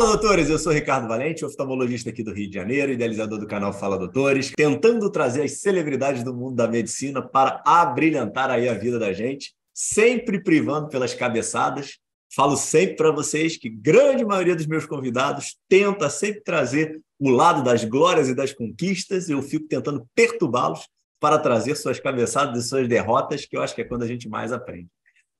Fala, doutores! Eu sou Ricardo Valente, oftalmologista aqui do Rio de Janeiro, idealizador do canal Fala Doutores, tentando trazer as celebridades do mundo da medicina para abrilhantar aí a vida da gente, sempre privando pelas cabeçadas. Falo sempre para vocês que grande maioria dos meus convidados tenta sempre trazer o lado das glórias e das conquistas, e eu fico tentando perturbá-los para trazer suas cabeçadas e suas derrotas, que eu acho que é quando a gente mais aprende.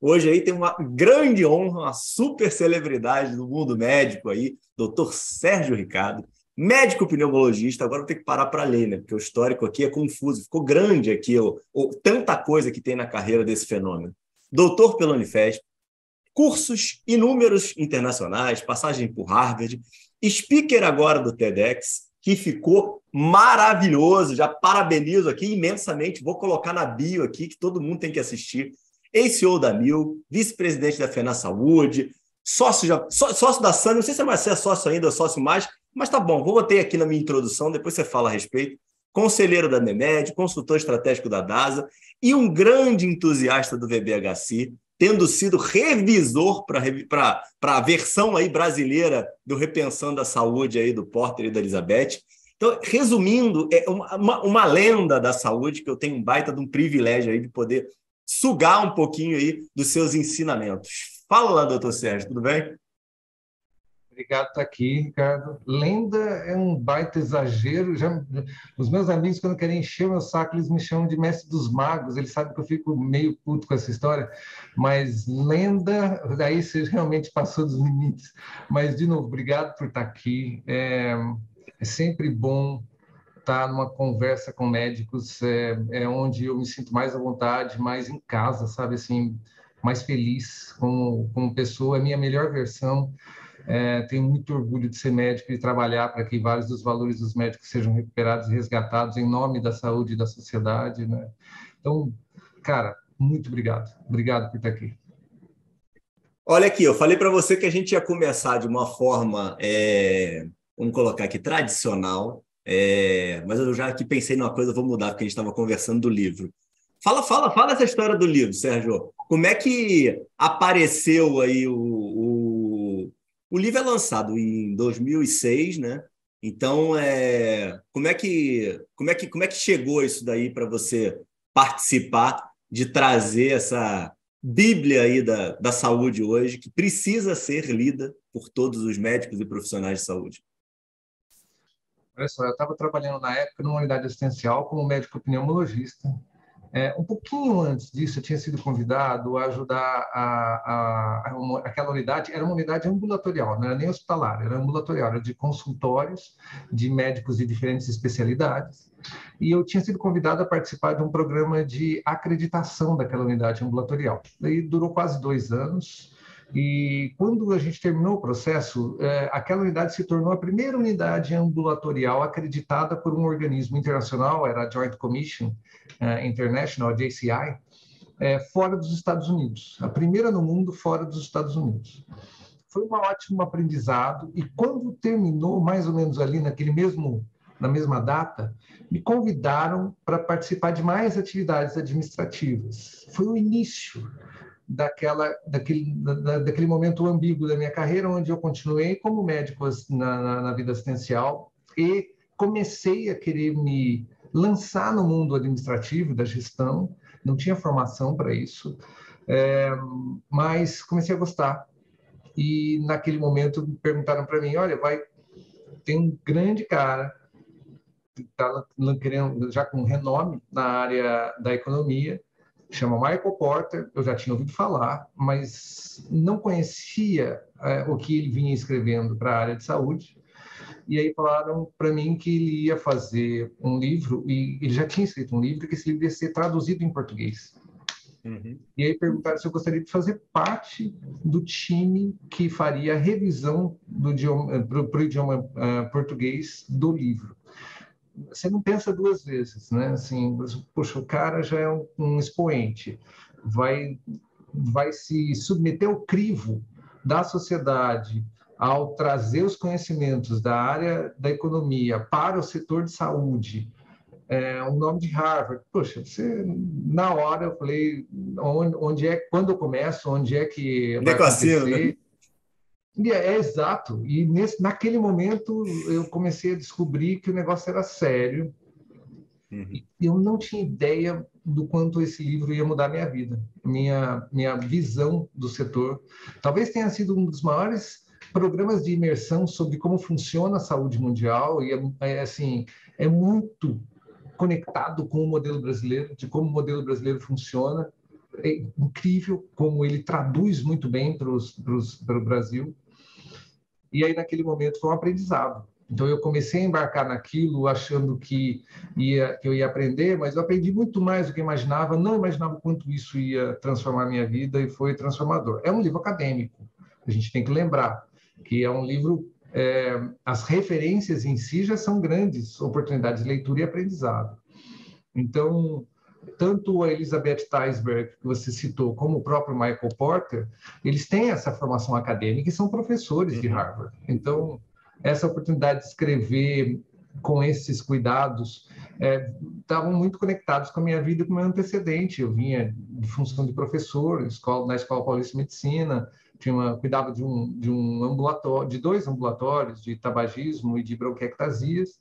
Hoje aí tem uma grande honra, uma super celebridade do mundo médico aí, doutor Sérgio Ricardo, médico pneumologista. Agora vou ter que parar para ler, né? Porque o histórico aqui é confuso, ficou grande aqui, ó, ó, tanta coisa que tem na carreira desse fenômeno. Doutor pela Unifesp, cursos inúmeros internacionais, passagem por Harvard, speaker agora do TEDx, que ficou maravilhoso. Já parabenizo aqui imensamente. Vou colocar na bio aqui que todo mundo tem que assistir ex-CEO da Mil, vice-presidente da FENA Saúde, sócio, já, sócio da SAM, não sei se é mais é sócio ainda ou sócio mais, mas tá bom, vou botar aqui na minha introdução, depois você fala a respeito. Conselheiro da NEMED, consultor estratégico da DASA e um grande entusiasta do VBHC, tendo sido revisor para a versão aí brasileira do Repensando a Saúde aí do Porter e da Elizabeth. Então, resumindo, é uma, uma, uma, lenda da saúde que eu tenho um baita de um privilégio aí de poder sugar um pouquinho aí dos seus ensinamentos. Fala doutor Sérgio, tudo bem? Obrigado por estar aqui, Ricardo. Lenda é um baita exagero. Já, os meus amigos, quando querem encher meu saco, eles me chamam de mestre dos magos. Eles sabem que eu fico meio puto com essa história. Mas lenda, daí você realmente passou dos limites. Mas, de novo, obrigado por estar aqui. É, é sempre bom estar tá numa conversa com médicos é, é, onde eu me sinto mais à vontade, mais em casa, sabe, assim, mais feliz como, como pessoa, é minha melhor versão. É, tenho muito orgulho de ser médico e trabalhar para que vários dos valores dos médicos sejam recuperados e resgatados em nome da saúde e da sociedade, né? Então, cara, muito obrigado. Obrigado por estar aqui. Olha aqui, eu falei para você que a gente ia começar de uma forma, é, vamos colocar aqui, tradicional, é, mas eu já aqui pensei numa coisa, vou mudar, porque a gente estava conversando do livro. Fala, fala, fala essa história do livro, Sérgio. Como é que apareceu aí o, o, o livro é lançado em 2006, né? Então, é, como é que como é que como é que chegou isso daí para você participar de trazer essa Bíblia aí da, da saúde hoje que precisa ser lida por todos os médicos e profissionais de saúde? Olha só, eu estava trabalhando na época numa unidade assistencial como médico pneumologista. É, um pouquinho antes disso, eu tinha sido convidado a ajudar a, a, a uma, aquela unidade. Era uma unidade ambulatorial, não era nem hospitalar, era ambulatorial, era de consultórios de médicos de diferentes especialidades. E eu tinha sido convidado a participar de um programa de acreditação daquela unidade ambulatorial. Daí durou quase dois anos. E quando a gente terminou o processo, é, aquela unidade se tornou a primeira unidade ambulatorial acreditada por um organismo internacional, era a Joint Commission é, International, a JCI, é, fora dos Estados Unidos, a primeira no mundo fora dos Estados Unidos. Foi um ótimo aprendizado e quando terminou, mais ou menos ali naquele mesmo na mesma data, me convidaram para participar de mais atividades administrativas. Foi o início daquela, daquele, da, daquele momento ambíguo da minha carreira, onde eu continuei como médico na, na, na vida assistencial e comecei a querer me lançar no mundo administrativo, da gestão, não tinha formação para isso, é, mas comecei a gostar. E naquele momento me perguntaram para mim: olha, vai, tem um grande cara, está querendo já com renome na área da economia, chama Michael Porter, eu já tinha ouvido falar, mas não conhecia é, o que ele vinha escrevendo para a área de saúde. E aí falaram para mim que ele ia fazer um livro, e ele já tinha escrito um livro, que esse livro ia ser traduzido em português. Uhum. E aí perguntaram se eu gostaria de fazer parte do time que faria a revisão para o idioma uh, português do livro você não pensa duas vezes, né? Assim, poxa, o cara já é um, um expoente, vai, vai se submeter ao crivo da sociedade ao trazer os conhecimentos da área da economia para o setor de saúde, é, um nome de Harvard. Poxa, você, na hora eu falei, onde, onde é, quando eu começo, onde é que vai acontecer? Né? E é, é exato. E nesse, naquele momento eu comecei a descobrir que o negócio era sério. Uhum. Eu não tinha ideia do quanto esse livro ia mudar minha vida, minha minha visão do setor. Talvez tenha sido um dos maiores programas de imersão sobre como funciona a saúde mundial e é, é assim é muito conectado com o modelo brasileiro, de como o modelo brasileiro funciona. É incrível como ele traduz muito bem para o Brasil. E aí, naquele momento, foi um aprendizado. Então, eu comecei a embarcar naquilo achando que, ia, que eu ia aprender, mas eu aprendi muito mais do que imaginava. Não imaginava quanto isso ia transformar a minha vida e foi transformador. É um livro acadêmico, a gente tem que lembrar que é um livro. É, as referências em si já são grandes oportunidades de leitura e aprendizado. Então, tanto a Elizabeth Teisberg, que você citou, como o próprio Michael Porter, eles têm essa formação acadêmica e são professores uhum. de Harvard. Então, essa oportunidade de escrever com esses cuidados estavam é, muito conectados com a minha vida e com o meu antecedente. Eu vinha de função de professor escola, na Escola Paulista de Medicina, tinha uma, cuidava de um, de um ambulatório, de dois ambulatórios de tabagismo e de bronquiectasias.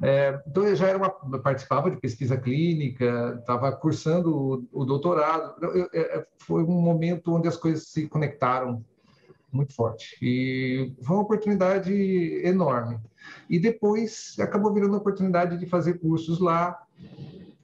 É, então eu já era uma, participava de pesquisa clínica, estava cursando o, o doutorado. Eu, eu, é, foi um momento onde as coisas se conectaram muito forte e foi uma oportunidade enorme. E depois acabou virando a oportunidade de fazer cursos lá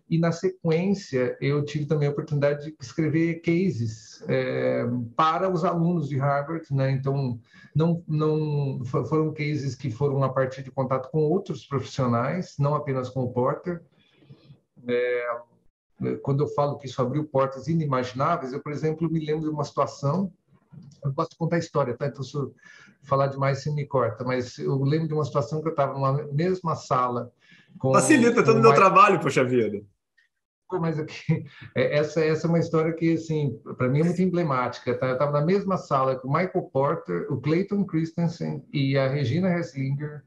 e na sequência eu tive também a oportunidade de escrever cases é, para os alunos de Harvard, né? Então não não foram cases que foram a partir de contato com outros profissionais, não apenas com o Porter. É, quando eu falo que isso abriu portas inimagináveis, eu por exemplo me lembro de uma situação eu posso contar a história, tá? Então, se eu falar demais, você me corta. Mas eu lembro de uma situação que eu estava numa mesma sala. Com, Facilita todo o meu trabalho, poxa vida mas aqui, é, essa, essa é uma história que, assim, para mim é muito emblemática. Tá? Eu estava na mesma sala com o Michael Porter, o Clayton Christensen e a Regina Hesslinger.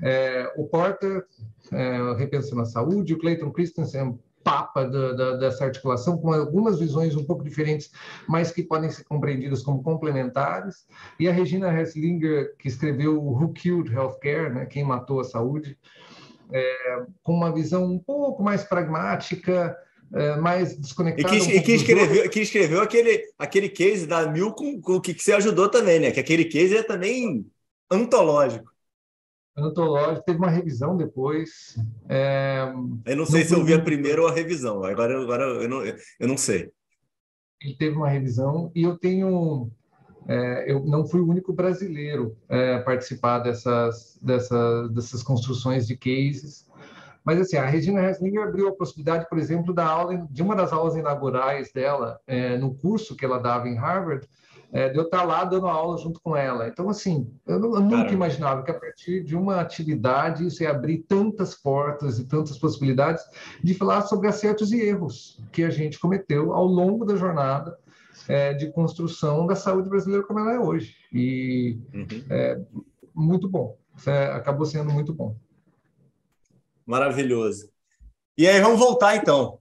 É, o Porter, é, repensando a saúde, o Clayton Christensen, papa da, da, dessa articulação, com algumas visões um pouco diferentes, mas que podem ser compreendidas como complementares. E a Regina Hesslinger, que escreveu Who Killed Healthcare, né? Quem Matou a Saúde é, com uma visão um pouco mais pragmática, é, mais desconectada. E que, um e que escreveu, que escreveu aquele, aquele case da Mil com, com que, que você ajudou também, né? Que aquele case é também antológico. Antológico, teve uma revisão depois. É, eu não sei se eu vi a primeira ou a revisão, agora, agora eu, não, eu não sei. Ele teve uma revisão e eu tenho é, eu não fui o único brasileiro é, a participar dessas, dessas, dessas construções de cases. Mas, assim, a Regina Hesslinger abriu a possibilidade, por exemplo, da aula, de uma das aulas inaugurais dela, é, no curso que ela dava em Harvard, é, de eu estar lá dando aula junto com ela. Então, assim, eu, eu nunca Caramba. imaginava que a partir de uma atividade isso ia abrir tantas portas e tantas possibilidades de falar sobre acertos e erros que a gente cometeu ao longo da jornada é, de construção da saúde brasileira como ela é hoje. E uhum. é muito bom. É, acabou sendo muito bom. Maravilhoso. E aí, vamos voltar então.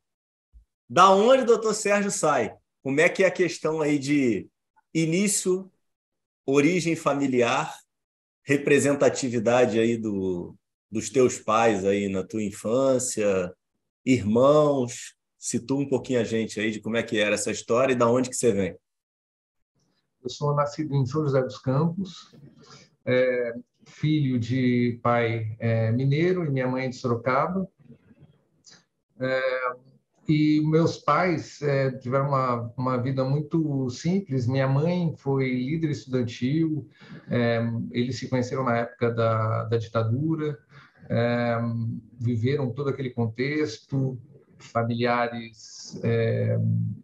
Da onde o doutor Sérgio sai? Como é que é a questão aí de início, origem familiar, representatividade aí do, dos teus pais aí na tua infância, irmãos, Situa um pouquinho a gente aí de como é que era essa história e da onde que você vem. Eu sou nascido em São José dos Campos, é, filho de pai é, mineiro e minha mãe de Sorocaba. É, e meus pais é, tiveram uma, uma vida muito simples. Minha mãe foi líder estudantil, é, eles se conheceram na época da, da ditadura, é, viveram todo aquele contexto, familiares é,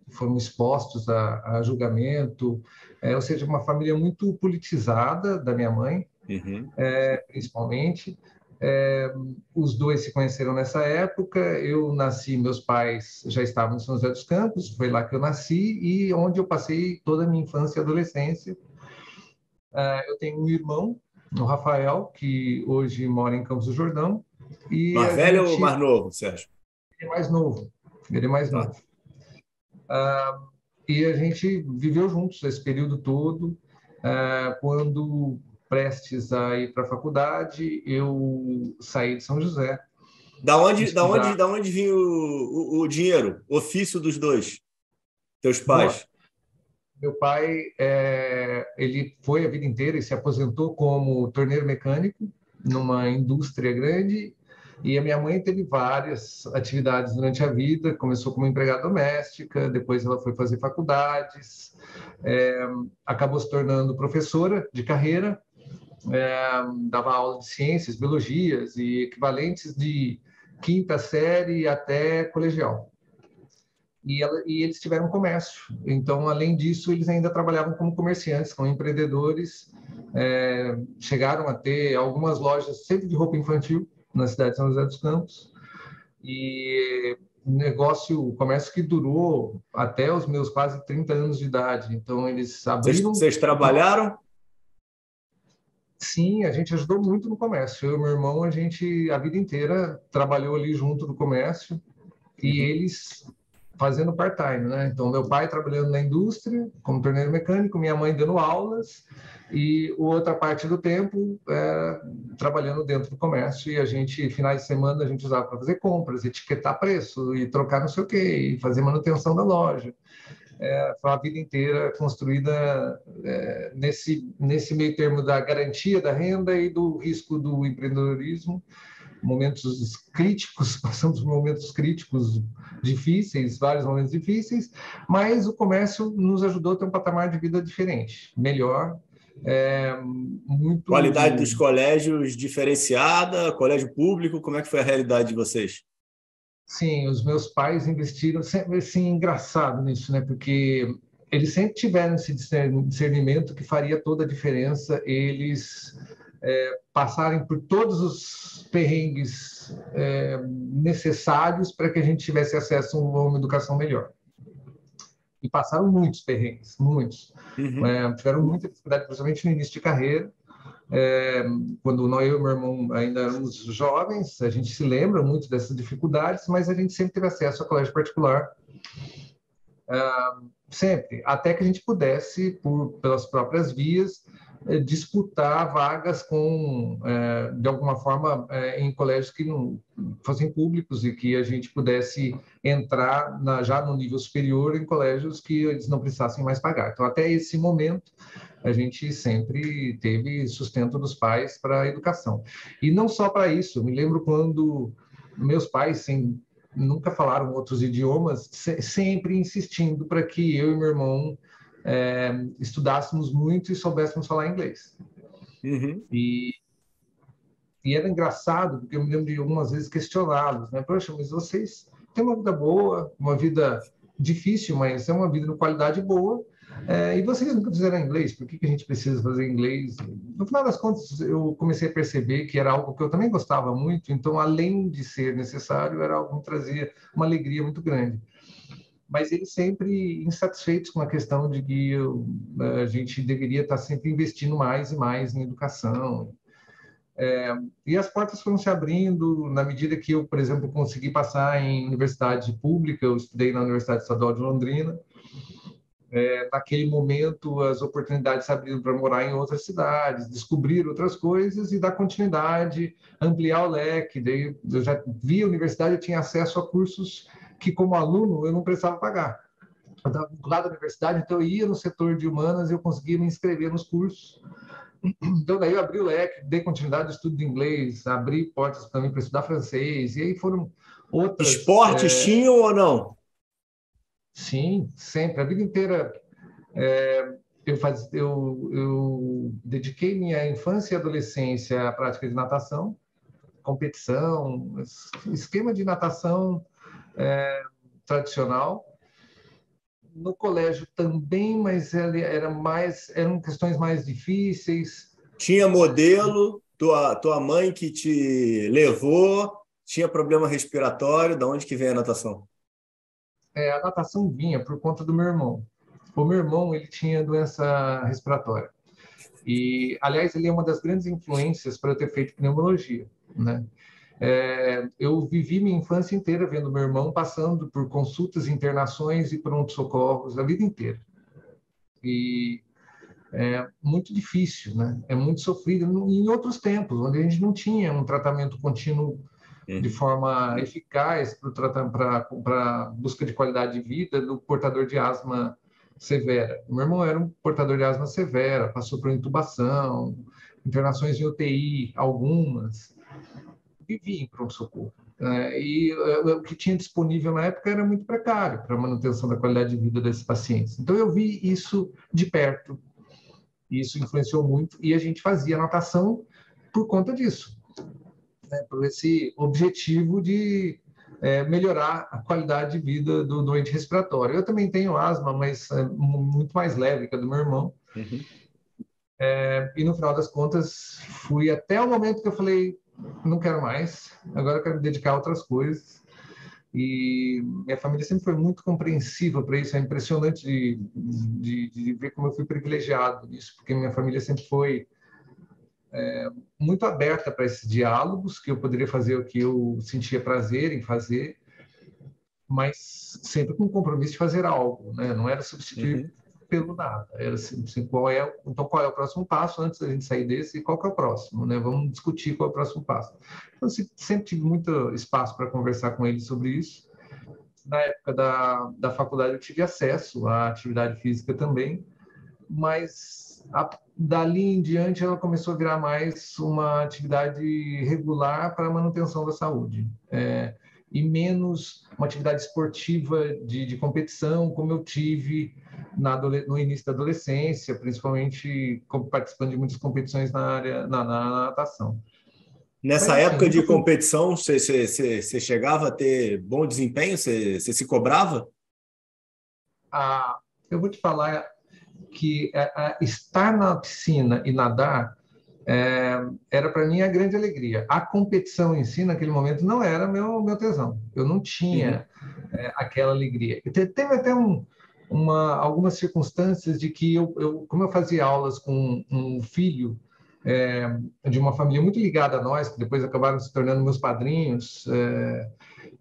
foram expostos a, a julgamento, é, ou seja, uma família muito politizada da minha mãe, uhum. é, principalmente. É, os dois se conheceram nessa época. Eu nasci, meus pais já estavam em São José dos Campos, foi lá que eu nasci e onde eu passei toda a minha infância e adolescência. É, eu tenho um irmão, o Rafael, que hoje mora em Campos do Jordão. E mais velho gente... ou mais novo, Sérgio? Ele é mais novo. Ele é mais novo. Ah, e a gente viveu juntos esse período todo. É, quando prestes a ir para a faculdade, eu saí de São José. Da onde, da onde, da onde vinha o, o, o dinheiro, ofício dos dois, teus pais? Bom, meu pai, é, ele foi a vida inteira e se aposentou como torneiro mecânico numa indústria grande e a minha mãe teve várias atividades durante a vida. Começou como empregada doméstica, depois ela foi fazer faculdades, é, acabou se tornando professora de carreira, é, dava aula de ciências, biologias e equivalentes de quinta série até colegial. E, ela, e, eles tiveram comércio. Então, além disso, eles ainda trabalhavam como comerciantes, como empreendedores. É, chegaram a ter algumas lojas sempre de roupa infantil na cidade de São José dos Campos. E negócio, comércio que durou até os meus quase 30 anos de idade. Então, eles abriram... Vocês, vocês trabalharam? Sim, a gente ajudou muito no comércio. Eu e meu irmão, a gente a vida inteira trabalhou ali junto no comércio e uhum. eles fazendo part-time, né? Então, meu pai trabalhando na indústria como torneiro mecânico, minha mãe dando aulas e outra parte do tempo é, trabalhando dentro do comércio e a gente, finais de semana, a gente usava para fazer compras, etiquetar preço e trocar não sei o quê, e fazer manutenção da loja é, foi uma vida inteira construída é, nesse, nesse meio termo da garantia da renda e do risco do empreendedorismo. Momentos críticos, passamos por momentos críticos difíceis, vários momentos difíceis, mas o comércio nos ajudou a ter um patamar de vida diferente, melhor, é, muito... Qualidade dos colégios diferenciada, colégio público, como é que foi a realidade de vocês? Sim, os meus pais investiram sempre assim engraçado nisso, né? Porque eles sempre tiveram esse discernimento que faria toda a diferença eles é, passarem por todos os perrengues é, necessários para que a gente tivesse acesso a uma educação melhor. E passaram muitos perrengues, muitos. Uhum. É, tiveram muita dificuldade, principalmente no início de carreira, é, quando nós, eu e meu irmão ainda éramos jovens, a gente se lembra muito dessas dificuldades, mas a gente sempre teve acesso a colégio particular, é, sempre, até que a gente pudesse, por, pelas próprias vias, disputar vagas com, é, de alguma forma, é, em colégios que não fossem públicos e que a gente pudesse entrar na, já no nível superior em colégios que eles não precisassem mais pagar. Então, até esse momento, a gente sempre teve sustento dos pais para a educação. E não só para isso, me lembro quando meus pais, nunca falaram outros idiomas, se, sempre insistindo para que eu e meu irmão é, estudássemos muito e soubéssemos falar inglês. Uhum. E, e era engraçado, porque eu me lembro de algumas vezes questioná-los, né? Poxa, mas vocês têm uma vida boa, uma vida difícil, mas é uma vida de qualidade boa, é, e vocês nunca fizeram inglês, por que, que a gente precisa fazer inglês? No final das contas, eu comecei a perceber que era algo que eu também gostava muito, então, além de ser necessário, era algo que me trazia uma alegria muito grande. Mas eles sempre insatisfeitos com a questão de que eu, a gente deveria estar sempre investindo mais e mais em educação. É, e as portas foram se abrindo na medida que eu, por exemplo, consegui passar em universidade pública, eu estudei na Universidade Estadual de Londrina, é, naquele momento as oportunidades se abriram para morar em outras cidades, descobrir outras coisas e dar continuidade, ampliar o leque. Daí eu já vi a universidade, eu tinha acesso a cursos que como aluno eu não precisava pagar. Eu estava vinculado à universidade, então eu ia no setor de humanas e eu conseguia me inscrever nos cursos. Então daí eu abri o leque, dei continuidade ao estudo de inglês, abri portas mim para estudar francês e aí foram outras. Esportes é... tinham ou não? Sim, sempre. A vida inteira é, eu, faz, eu, eu dediquei minha infância e adolescência à prática de natação, competição, esquema de natação é, tradicional. No colégio também, mas ele era mais, eram questões mais difíceis. Tinha modelo, tua, tua mãe que te levou, tinha problema respiratório, da onde que vem a natação? é, a natação vinha por conta do meu irmão. O meu irmão ele tinha doença respiratória. E, aliás, ele é uma das grandes influências para eu ter feito pneumologia, né? É, eu vivi minha infância inteira vendo meu irmão passando por consultas, internações e pronto-socorros a vida inteira. E é muito difícil, né? É muito sofrido em outros tempos, onde a gente não tinha um tratamento contínuo de forma eficaz para busca de qualidade de vida do portador de asma severa. O meu irmão era um portador de asma severa, passou por intubação, internações em UTI, algumas, vivia em pronto-socorro. É, e é, o que tinha disponível na época era muito precário para a manutenção da qualidade de vida desses pacientes. Então, eu vi isso de perto, isso influenciou muito, e a gente fazia natação por conta disso, né, por esse objetivo de é, melhorar a qualidade de vida do doente respiratório. Eu também tenho asma, mas é muito mais leve que a do meu irmão. Uhum. É, e no final das contas, fui até o momento que eu falei: não quero mais, agora eu quero me dedicar a outras coisas. E minha família sempre foi muito compreensiva para isso. É impressionante de, de, de, ver como eu fui privilegiado nisso, porque minha família sempre foi é, muito aberta para esses diálogos, que eu poderia fazer o que eu sentia prazer em fazer, mas sempre com o compromisso de fazer algo, né? Não era substituir uhum pelo nada. Era assim, assim, qual é, então qual é o próximo passo antes da gente sair desse e qual é o próximo, né? Vamos discutir qual é o próximo passo. Então, sempre tive muito espaço para conversar com ele sobre isso. Na época da, da faculdade eu tive acesso à atividade física também, mas a, dali em diante ela começou a virar mais uma atividade regular para manutenção da saúde. É, e menos uma atividade esportiva de, de competição, como eu tive no início da adolescência, principalmente participando de muitas competições na área na, na natação. Nessa Mas, época assim, de competição, você, você, você, chegava a ter bom desempenho? Você, você se cobrava? Ah, eu vou te falar que estar na piscina e nadar é, era para mim a grande alegria. A competição em si, naquele momento, não era meu, meu tesão. Eu não tinha uhum. é, aquela alegria. Teve até um, uma, algumas circunstâncias de que eu, eu, como eu fazia aulas com um filho é, de uma família muito ligada a nós, que depois acabaram se tornando meus padrinhos, é,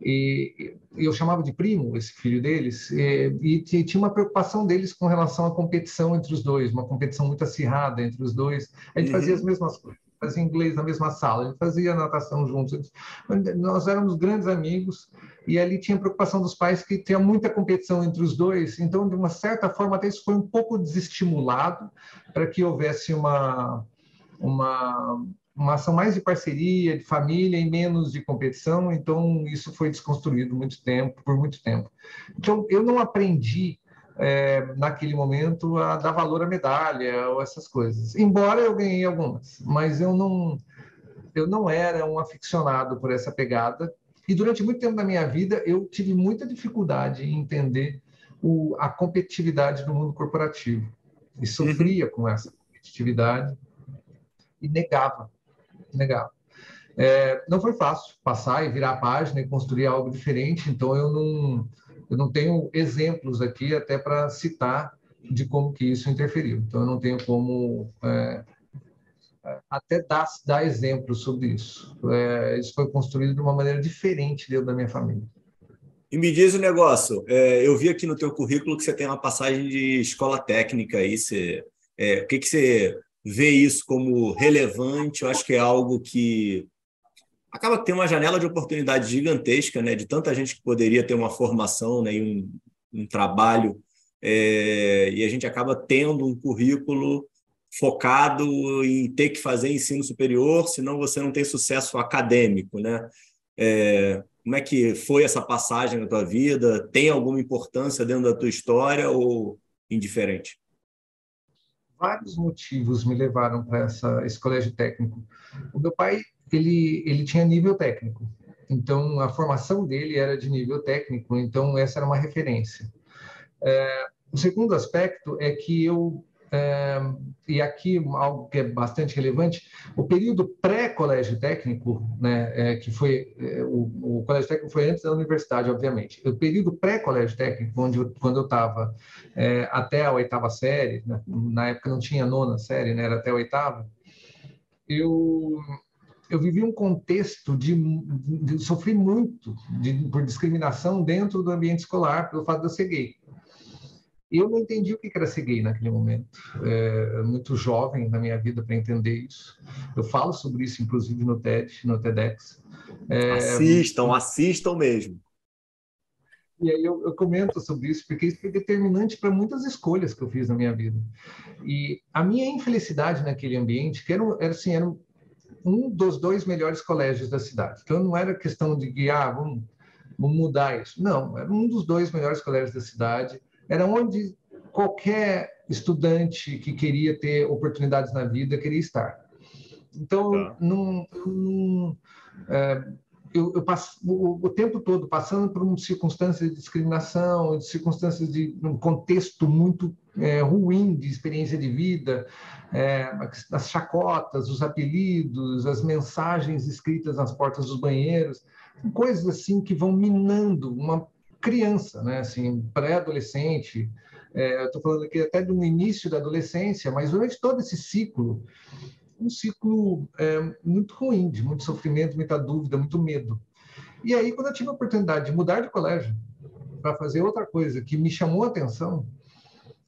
e, e, eu chamava de primo esse filho deles, e, e, tinha uma preocupação deles com relação à competição entre os dois, uma competição muito acirrada entre os dois. A gente uhum. fazia as mesmas coisas fazia inglês na mesma sala, a gente fazia natação juntos. Nós éramos grandes amigos e ali tinha preocupação dos pais que tinha muita competição entre os dois, então, de uma certa forma, até isso foi um pouco desestimulado para que houvesse uma, uma, uma ação mais de parceria, de família e menos de competição, então isso foi desconstruído muito tempo, por muito tempo. Então, eu não aprendi é, naquele momento a dar valor à medalha ou essas coisas. Embora eu ganhei algumas, mas eu não eu não era um aficionado por essa pegada. E durante muito tempo da minha vida eu tive muita dificuldade em entender o, a competitividade no mundo corporativo. E sofria com essa competitividade e negava, negava. É, não foi fácil passar e virar a página e construir algo diferente, então eu não eu não tenho exemplos aqui até para citar de como que isso interferiu. Então, eu não tenho como é, até dar, dar exemplos sobre isso. É, isso foi construído de uma maneira diferente dentro da minha família. E me diz o um negócio, é, eu vi aqui no teu currículo que você tem uma passagem de escola técnica aí, você, é, o que, que você vê isso como relevante? Eu acho que é algo que acaba tendo uma janela de oportunidade gigantesca, né, de tanta gente que poderia ter uma formação né, e um, um trabalho, é, e a gente acaba tendo um currículo focado em ter que fazer ensino superior, senão você não tem sucesso acadêmico, né? É, como é que foi essa passagem na tua vida? Tem alguma importância dentro da tua história ou indiferente? Vários motivos me levaram para esse colégio técnico. O meu pai ele, ele tinha nível técnico. Então, a formação dele era de nível técnico, então essa era uma referência. É, o segundo aspecto é que eu, é, e aqui algo que é bastante relevante, o período pré-colégio técnico, né, é, que foi, é, o, o, colégio técnico foi antes da universidade, obviamente, o período pré-colégio técnico, onde quando eu estava é, até a oitava série, né, na época não tinha nona série, né, era até a oitava, eu eu vivi um contexto de, de sofri muito de, por discriminação dentro do ambiente escolar pelo fato de eu ser gay. Eu não entendi o que era ser gay naquele momento. É, muito jovem na minha vida para entender isso. Eu falo sobre isso, inclusive, no TED, no TEDx. É, assistam, assistam mesmo. E aí eu, eu, comento sobre isso, porque isso foi determinante para muitas escolhas que eu fiz na minha vida. E a minha infelicidade naquele ambiente, que era, era assim, era um dos dois melhores colégios da cidade. Então não era questão de guiar, ah, vamos, vamos mudar isso. Não, era um dos dois melhores colégios da cidade. Era onde qualquer estudante que queria ter oportunidades na vida queria estar. Então, tá. não, não é, eu, eu passo o, o, tempo todo passando por uma circunstância de discriminação, de circunstâncias de um contexto muito é, ruim de experiência de vida, é, as chacotas, os apelidos, as mensagens escritas nas portas dos banheiros, coisas assim que vão minando uma criança, né? Assim, pré-adolescente. É, Estou falando aqui até do início da adolescência, mas durante todo esse ciclo um ciclo é, muito ruim, de muito sofrimento, muita dúvida, muito medo. E aí, quando eu tive a oportunidade de mudar de colégio para fazer outra coisa que me chamou a atenção,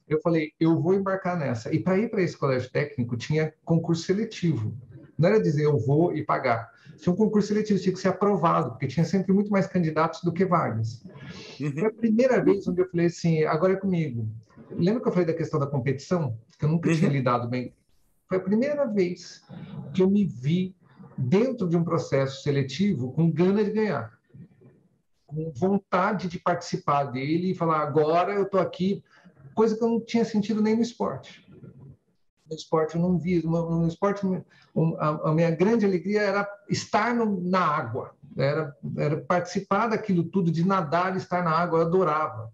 eu falei, eu vou embarcar nessa. E para ir para esse colégio técnico tinha concurso seletivo. Não era dizer eu vou e pagar. Tinha um concurso seletivo, tinha que ser aprovado, porque tinha sempre muito mais candidatos do que vagas. Uhum. Foi a primeira vez onde eu falei assim, agora é comigo. Lembra que eu falei da questão da competição? Que eu nunca uhum. tinha lidado bem foi a primeira vez que eu me vi dentro de um processo seletivo com gana de ganhar, com vontade de participar dele e falar agora eu estou aqui, coisa que eu não tinha sentido nem no esporte. No esporte eu não vi, no, esporte a, minha grande alegria era estar no, na água, era, era participar daquilo tudo, de nadar estar na água, eu adorava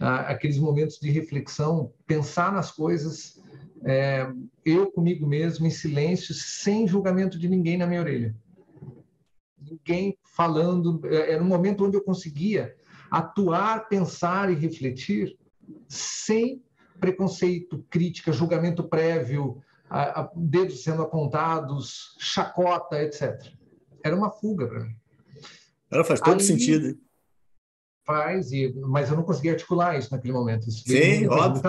ah, aqueles momentos de reflexão, pensar nas coisas é, eu comigo mesmo, em silêncio, sem julgamento de ninguém na minha orelha. Ninguém falando. É, era um momento onde eu conseguia atuar, pensar e refletir sem preconceito, crítica, julgamento prévio, a, a, dedos sendo apontados, chacota, etc. Era uma fuga para mim. Ela faz todo Aí, sentido. Faz, e, mas eu não conseguia articular isso naquele momento. Isso Sim, óbvio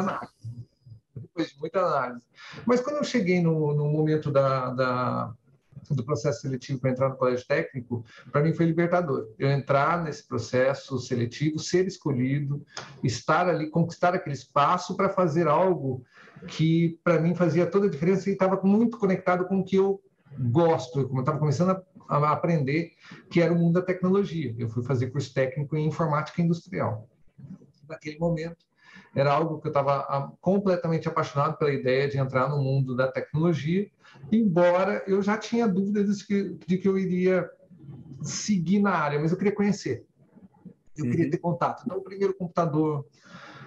depois de muita análise. Mas quando eu cheguei no, no momento da, da, do processo seletivo para entrar no colégio técnico, para mim foi libertador. Eu entrar nesse processo seletivo, ser escolhido, estar ali, conquistar aquele espaço para fazer algo que para mim fazia toda a diferença e estava muito conectado com o que eu gosto, como eu estava começando a, a aprender, que era o mundo da tecnologia. Eu fui fazer curso técnico em informática industrial. Naquele momento, era algo que eu estava completamente apaixonado pela ideia de entrar no mundo da tecnologia, embora eu já tinha dúvidas de que, de que eu iria seguir na área, mas eu queria conhecer, eu uhum. queria ter contato. Então, o primeiro computador,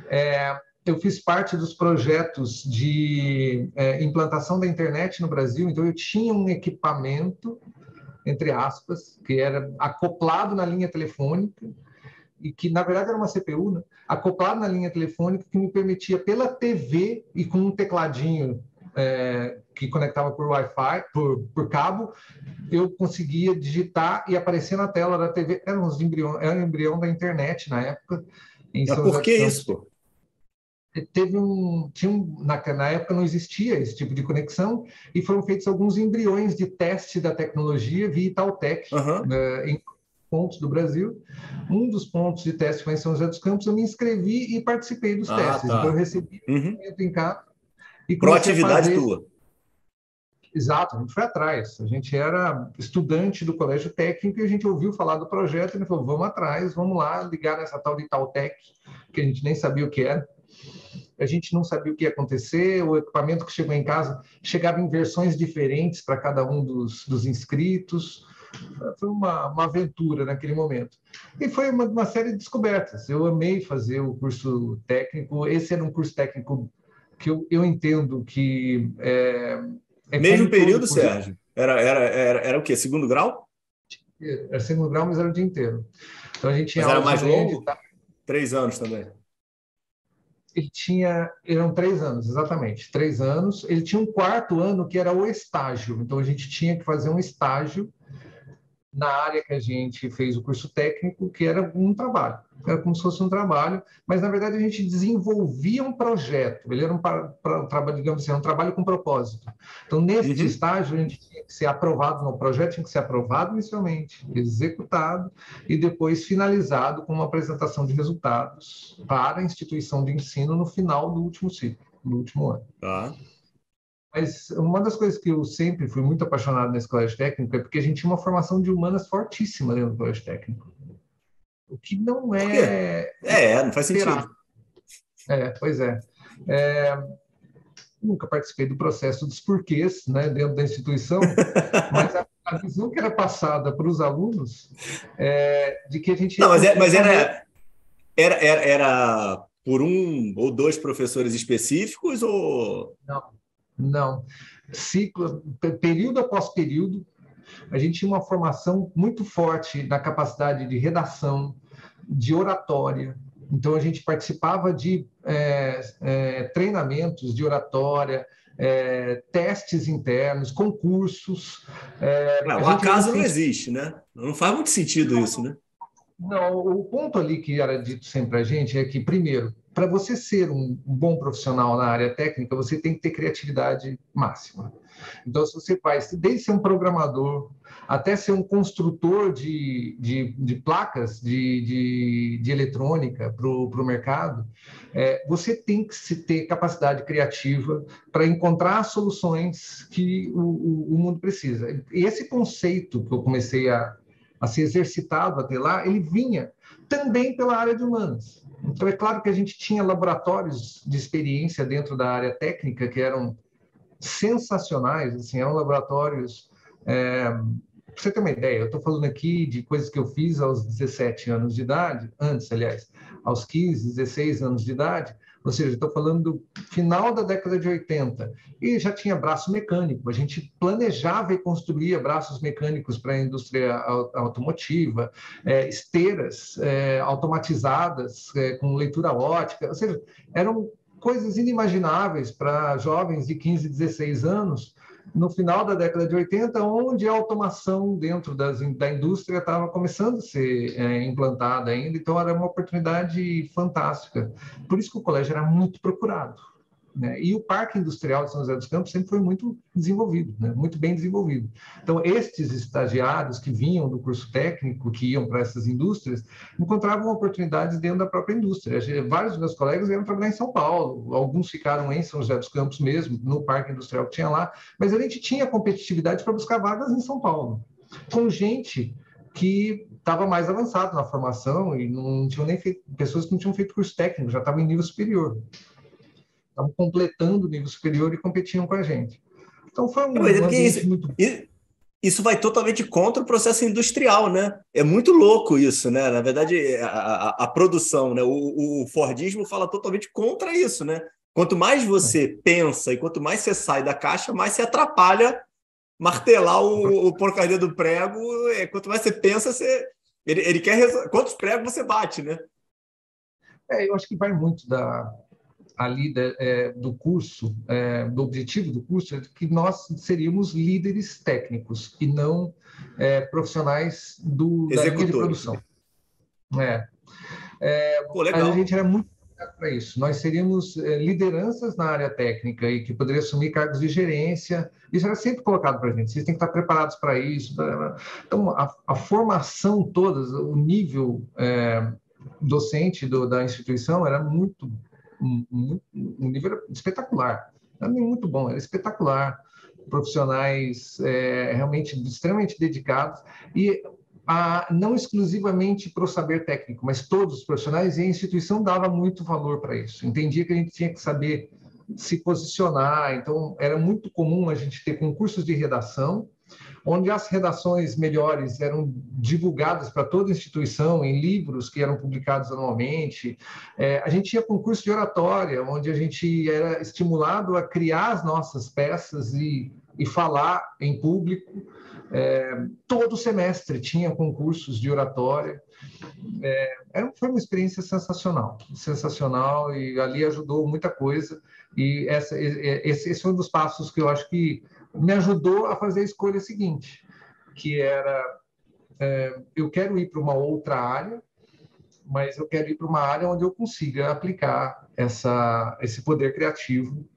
é, eu fiz parte dos projetos de é, implantação da internet no Brasil, então eu tinha um equipamento, entre aspas, que era acoplado na linha telefônica, e que na verdade era uma CPU, né? acoplado na linha telefônica que me permitia pela TV e com um tecladinho é, que conectava por Wi-Fi, por, por cabo, eu conseguia digitar e aparecer na tela da TV. Era, uns embrião, era um embrião da internet na época. Mas por que isso? Teve um, tinha um na, na época não existia esse tipo de conexão e foram feitos alguns embriões de teste da tecnologia via Itautec, uhum. em pontos do Brasil. Um dos pontos de teste foi em São José dos Campos. Eu me inscrevi e participei dos ah, testes. Tá. Então, eu recebi uhum. em casa. E Proatividade fazer... tua. Exato, a gente foi atrás. A gente era estudante do colégio técnico e a gente ouviu falar do projeto e ele falou: vamos atrás, vamos lá ligar nessa tal de Itautec, que a gente nem sabia o que era. A gente não sabia o que ia acontecer, o equipamento que chegou em casa chegava em versões diferentes para cada um dos, dos inscritos foi uma, uma aventura naquele momento. E foi uma, uma, série de descobertas. Eu amei fazer o curso técnico. Esse era um curso técnico que eu, eu entendo que. É, é Mesmo período, Sérgio? Era, era, era, era o quê? Segundo grau? Era segundo grau, mas era o dia inteiro. Então a gente. Mas era mais longo? Três anos também. Ele tinha, eram três anos, exatamente, três anos. Ele tinha um quarto ano que era o estágio. Então a gente tinha que fazer um estágio na área que a gente fez o curso técnico, que era um trabalho, era como se fosse um trabalho, mas na verdade a gente desenvolvia um projeto, ele era um, um trabalho, digamos assim, um trabalho com propósito. Então, nesse uhum. estágio, a gente tinha que ser aprovado no projeto, tinha que ser aprovado inicialmente, executado e depois finalizado com uma apresentação de resultados para a instituição de ensino no final do último ciclo, do último ano. Tá. Mas uma das coisas que eu sempre fui muito apaixonado nesse colégio técnico é porque a gente tinha uma formação de humanas fortíssima dentro do colégio técnico. O que não é. É, não faz sentido. É, pois é. é. Nunca participei do processo dos porquês né, dentro da instituição, mas a, a, visão que era passada para os alunos é de que a gente. Não, mas, é, mas era, era, era, era por um ou dois professores específicos ou. Não não. Ciclo, período após período, a gente tinha uma formação muito forte na capacidade de redação, de oratória. Então, a gente participava de é, é, treinamentos de oratória, é, testes internos, concursos. É, não, o acaso não existe, né? Não faz muito sentido não, isso, né? Não, o ponto ali que era dito sempre para a gente é que, primeiro, para você ser um bom profissional na área técnica, você tem que ter criatividade máxima. Então, se você faz, desde ser um programador até ser um construtor de, de, de placas de, de, de eletrônica para o mercado, é, você tem que se ter capacidade criativa para encontrar soluções que o, o, o mundo precisa. E esse conceito que eu comecei a, a ser exercitado até lá, ele vinha também pela área de humanas. Então, é claro que a gente tinha laboratórios de experiência dentro da área técnica que eram sensacionais, assim, eram laboratórios. É, para você ter uma ideia, eu estou falando aqui de coisas que eu fiz aos 17 anos de idade, antes, aliás, aos 15, 16 anos de idade, ou seja, estou falando do final da década de 80, e já tinha braço mecânico, a gente planejava e construía braços mecânicos para a indústria automotiva, é, esteiras é, automatizadas é, com leitura ótica, ou seja, eram coisas inimagináveis para jovens de 15, 16 anos, no final da década de 80, onde a automação dentro das, da indústria estava começando a ser é, implantada ainda, então era uma oportunidade fantástica. Por isso que o colégio era muito procurado. Né? E o Parque Industrial de São José dos Campos sempre foi muito desenvolvido, né? muito bem desenvolvido. Então, estes estagiários que vinham do curso técnico, que iam para essas indústrias, encontravam oportunidades dentro da própria indústria. Vários dos meus colegas vieram trabalhar em São Paulo, alguns ficaram em São José dos Campos mesmo, no Parque Industrial que tinha lá, mas a gente tinha competitividade para buscar vagas em São Paulo, com gente que estava mais avançado na formação e não tinham nem feito, pessoas que não tinham feito curso técnico, já estavam em nível superior estavam completando o nível superior e competiam com a gente. Então foi um, é, um isso, muito... Isso vai totalmente contra o processo industrial, né? É muito louco isso, né? Na verdade, a, a, a produção, né? O, o, Fordismo fala totalmente contra isso, né? Quanto mais você é. pensa e quanto mais você sai da caixa, mais você atrapalha martelar o, o porcaria do prego. É, quanto mais você pensa, você, ele, ele quer. Quantos pregos você bate, né? É, eu acho que vai muito da, ali de, é, do curso, é, do objetivo do curso, é que nós seríamos líderes técnicos e não é, profissionais do, da linha de produção. É. é Pô. A gente era muito para isso. Nós seríamos é, lideranças na área técnica e que poderia assumir cargos de gerência. Isso era sempre colocado para a gente. Vocês têm que estar preparados para isso. Então, a, a, formação toda, o nível é, docente do, da instituição era muito um, nível espetacular. Era muito bom, era espetacular. Profissionais é, realmente extremamente dedicados e a, não exclusivamente para o saber técnico, mas todos os profissionais e a instituição dava muito valor para isso. Entendia que a gente tinha que saber se posicionar, então era muito comum a gente ter concursos de redação onde as redações melhores eram divulgadas para toda a instituição em livros que eram publicados anualmente. É, a gente tinha concurso de oratória, onde a gente era estimulado a criar as nossas peças e, e falar em público. É, todo semestre tinha concursos de oratória. É, foi uma experiência sensacional, sensacional e ali ajudou muita coisa. E essa, esse, esse foi um dos passos que eu acho que me ajudou a fazer a escolha seguinte, que era é, eu quero ir para uma outra área, mas eu quero ir para uma área onde eu consiga aplicar essa, esse poder criativo.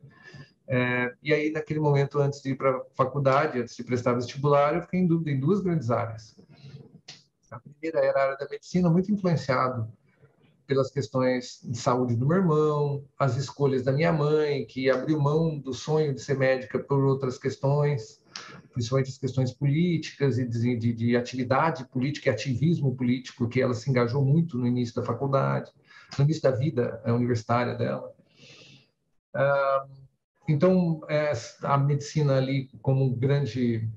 É, e aí, naquele momento, antes de ir para a faculdade, antes de prestar vestibular, eu fiquei em dúvida em duas grandes áreas. A primeira era a área da medicina, muito influenciado pelas questões de saúde do meu irmão, as escolhas da minha mãe, que abriu mão do sonho de ser médica por outras questões, principalmente as questões políticas e de, de, de atividade política e ativismo político, que ela se engajou muito no início da faculdade, no início da vida eh, universitária dela. Então, a medicina ali como um grande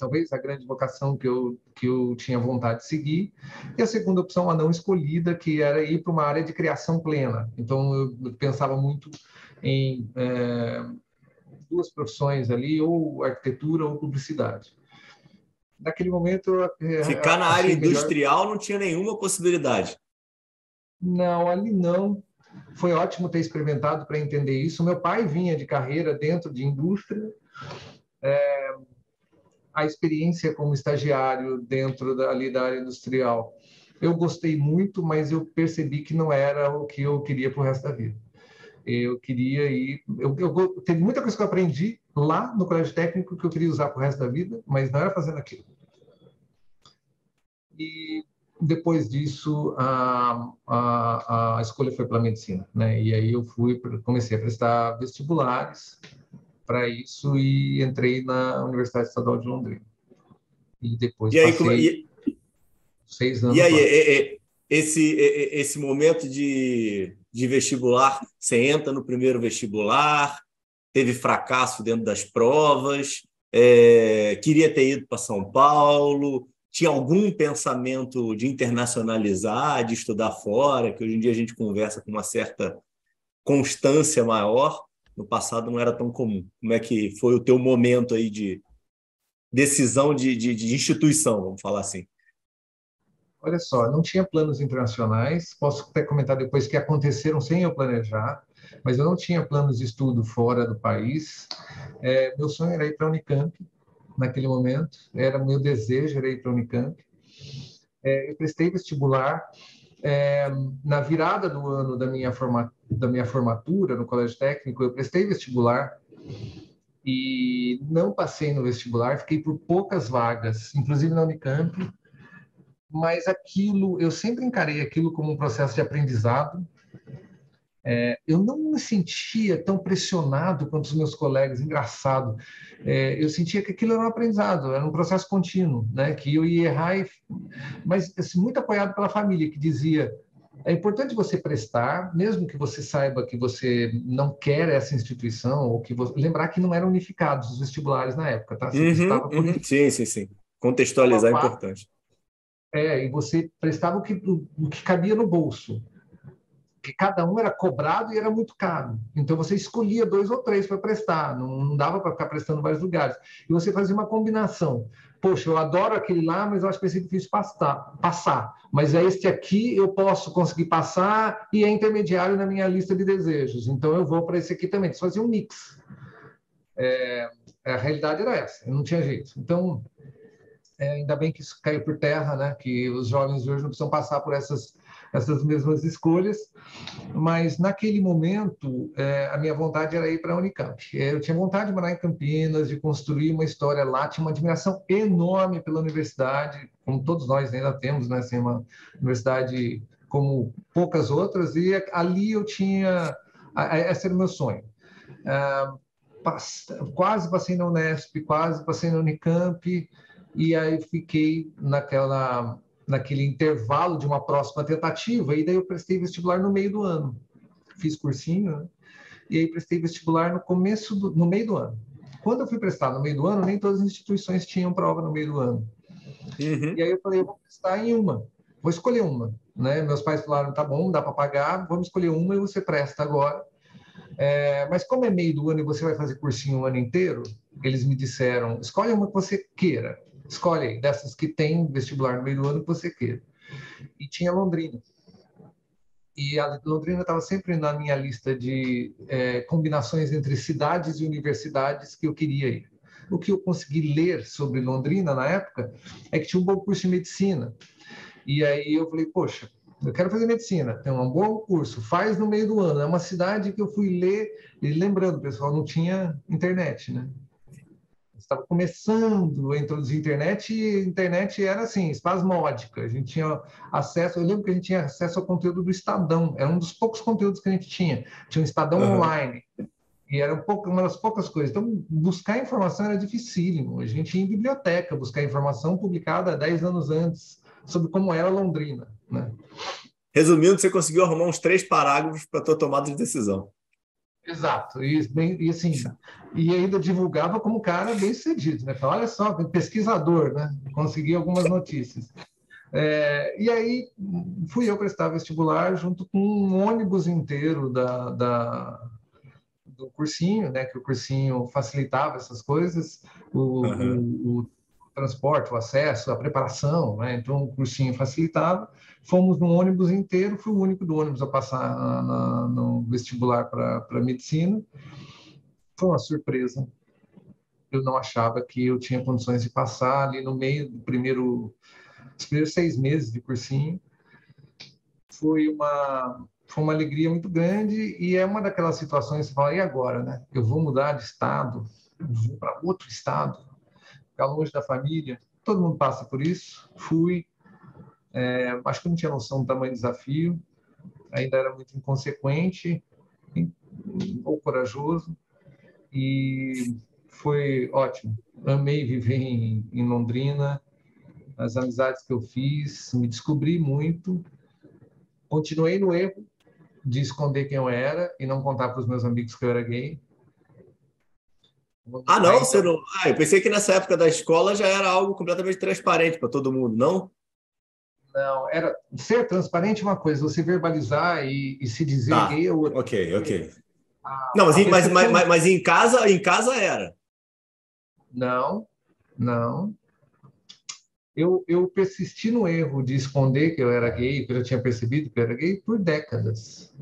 talvez a grande vocação que eu, que eu tinha vontade de seguir. E a segunda opção, a não escolhida, que era ir para uma área de criação plena. Então, eu pensava muito em é, duas profissões ali, ou arquitetura ou publicidade. Naquele momento... É, Ficar na área industrial melhor... não tinha nenhuma possibilidade. Não, ali não. Foi ótimo ter experimentado para entender isso. Meu pai vinha de carreira dentro de indústria, é, a experiência como estagiário dentro da, ali da área industrial. Eu gostei muito, mas eu percebi que não era o que eu queria para o resto da vida. Eu queria ir. Eu, eu, teve muita coisa que eu aprendi lá no colégio técnico que eu queria usar para o resto da vida, mas não era fazendo aquilo. E depois disso, a, a, a escolha foi pela medicina, né? E aí eu fui, comecei a prestar vestibulares para isso e entrei na Universidade Estadual de Londrina. E depois e aí, passei e, seis anos. E aí, é, é, esse, é, esse momento de, de vestibular, você entra no primeiro vestibular, teve fracasso dentro das provas, é, queria ter ido para São Paulo, tinha algum pensamento de internacionalizar, de estudar fora, que hoje em dia a gente conversa com uma certa constância maior, no passado não era tão comum. Como é que foi o teu momento aí de decisão de, de, de instituição, vamos falar assim? Olha só, não tinha planos internacionais, posso até comentar depois que aconteceram sem eu planejar, mas eu não tinha planos de estudo fora do país. É, meu sonho era ir para a Unicamp, naquele momento, era meu desejo era ir para a Unicamp. É, eu prestei vestibular, é, na virada do ano da minha, forma, da minha formatura no colégio técnico, eu prestei vestibular e não passei no vestibular, fiquei por poucas vagas, inclusive na Unicamp, mas aquilo, eu sempre encarei aquilo como um processo de aprendizado, é, eu não me sentia tão pressionado quanto os meus colegas, engraçado. É, eu sentia que aquilo era um aprendizado, era um processo contínuo, né? que eu ia errar, e... mas assim, muito apoiado pela família, que dizia: é importante você prestar, mesmo que você saiba que você não quer essa instituição, ou que você... lembrar que não eram unificados os vestibulares na época, tá? Uhum, por... uhum. Sim, sim, sim. Contextualizar é importante. É, e você prestava o que, o que cabia no bolso que cada um era cobrado e era muito caro. Então você escolhia dois ou três para prestar, não, não dava para ficar prestando em vários lugares. E você fazia uma combinação. Poxa, eu adoro aquele lá, mas eu acho que vai ser difícil passar, passar. Mas é este aqui eu posso conseguir passar e é intermediário na minha lista de desejos. Então eu vou para esse aqui também. Você fazia um mix. É, a realidade era essa, não tinha jeito. Então, é, ainda bem que isso caiu por terra, né? Que os jovens hoje não precisam passar por essas essas mesmas escolhas, mas naquele momento é, a minha vontade era ir para a Unicamp. É, eu tinha vontade de morar em Campinas, de construir uma história lá, tinha uma admiração enorme pela universidade, como todos nós ainda temos, né? Assim, uma universidade como poucas outras, e ali eu tinha, esse era o meu sonho. É, quase passei na Unesp, quase passei na Unicamp, e aí fiquei naquela naquele intervalo de uma próxima tentativa, e daí eu prestei vestibular no meio do ano. Fiz cursinho, né? e aí prestei vestibular no começo, do, no meio do ano. Quando eu fui prestar no meio do ano, nem todas as instituições tinham prova no meio do ano. Uhum. E aí eu falei, eu vou prestar em uma, vou escolher uma. Né? Meus pais falaram, tá bom, dá para pagar, vamos escolher uma e você presta agora. É, mas como é meio do ano e você vai fazer cursinho o ano inteiro, eles me disseram, escolhe uma que você queira. Escolhe dessas que tem vestibular no meio do ano que você queira. E tinha Londrina. E a Londrina estava sempre na minha lista de é, combinações entre cidades e universidades que eu queria ir. o que eu consegui ler sobre Londrina na época é que tinha um bom curso de medicina. E aí eu falei, poxa, eu quero fazer medicina, tem um bom curso, faz no meio do ano. É uma cidade que eu fui ler, e lembrando, pessoal, não tinha internet, né? Estava começando a introduzir internet e a internet era assim, espasmódica. A gente tinha acesso, eu lembro que a gente tinha acesso ao conteúdo do Estadão, era um dos poucos conteúdos que a gente tinha. Tinha um Estadão uhum. online, e era um pouco, uma das poucas coisas. Então, buscar informação era dificílimo. A gente ia em biblioteca buscar informação publicada 10 anos antes sobre como era Londrina. Né? Resumindo, você conseguiu arrumar uns três parágrafos para a tua tomada de decisão. Exato, e, bem, e assim, e ainda divulgava como cara bem sucedido, né? Olha só, pesquisador, né? Consegui algumas notícias. É, e aí fui eu prestar vestibular junto com um ônibus inteiro da, da, do cursinho, né? Que o cursinho facilitava essas coisas, o, uhum. o, o transporte, o acesso, a preparação, né? Então o cursinho facilitava. Fomos no ônibus inteiro, fui o único do ônibus a passar na, na, no vestibular para medicina. Foi uma surpresa. Eu não achava que eu tinha condições de passar ali no meio do primeiro, dos primeiros seis meses de cursinho. Foi uma foi uma alegria muito grande e é uma daquelas situações que você fala, e agora, né? Eu vou mudar de estado, vou para outro estado, ficar longe da família. Todo mundo passa por isso. Fui, é, acho que não tinha noção do tamanho do desafio, ainda era muito inconsequente ou corajoso, e foi ótimo. Amei viver em, em Londrina, as amizades que eu fiz, me descobri muito. Continuei no erro de esconder quem eu era e não contar para os meus amigos que eu era gay. Ah, não? Você não... Ah, eu pensei que nessa época da escola já era algo completamente transparente para todo mundo, não? Não, era ser transparente é uma coisa, você verbalizar e, e se dizer tá. gay é outra. Ok, ok. A, não, mas, em, mas, mas, mas, mas, em casa, em casa era. Não, não. Eu, eu persisti no erro de esconder que eu era gay, que eu já tinha percebido que eu era gay por décadas.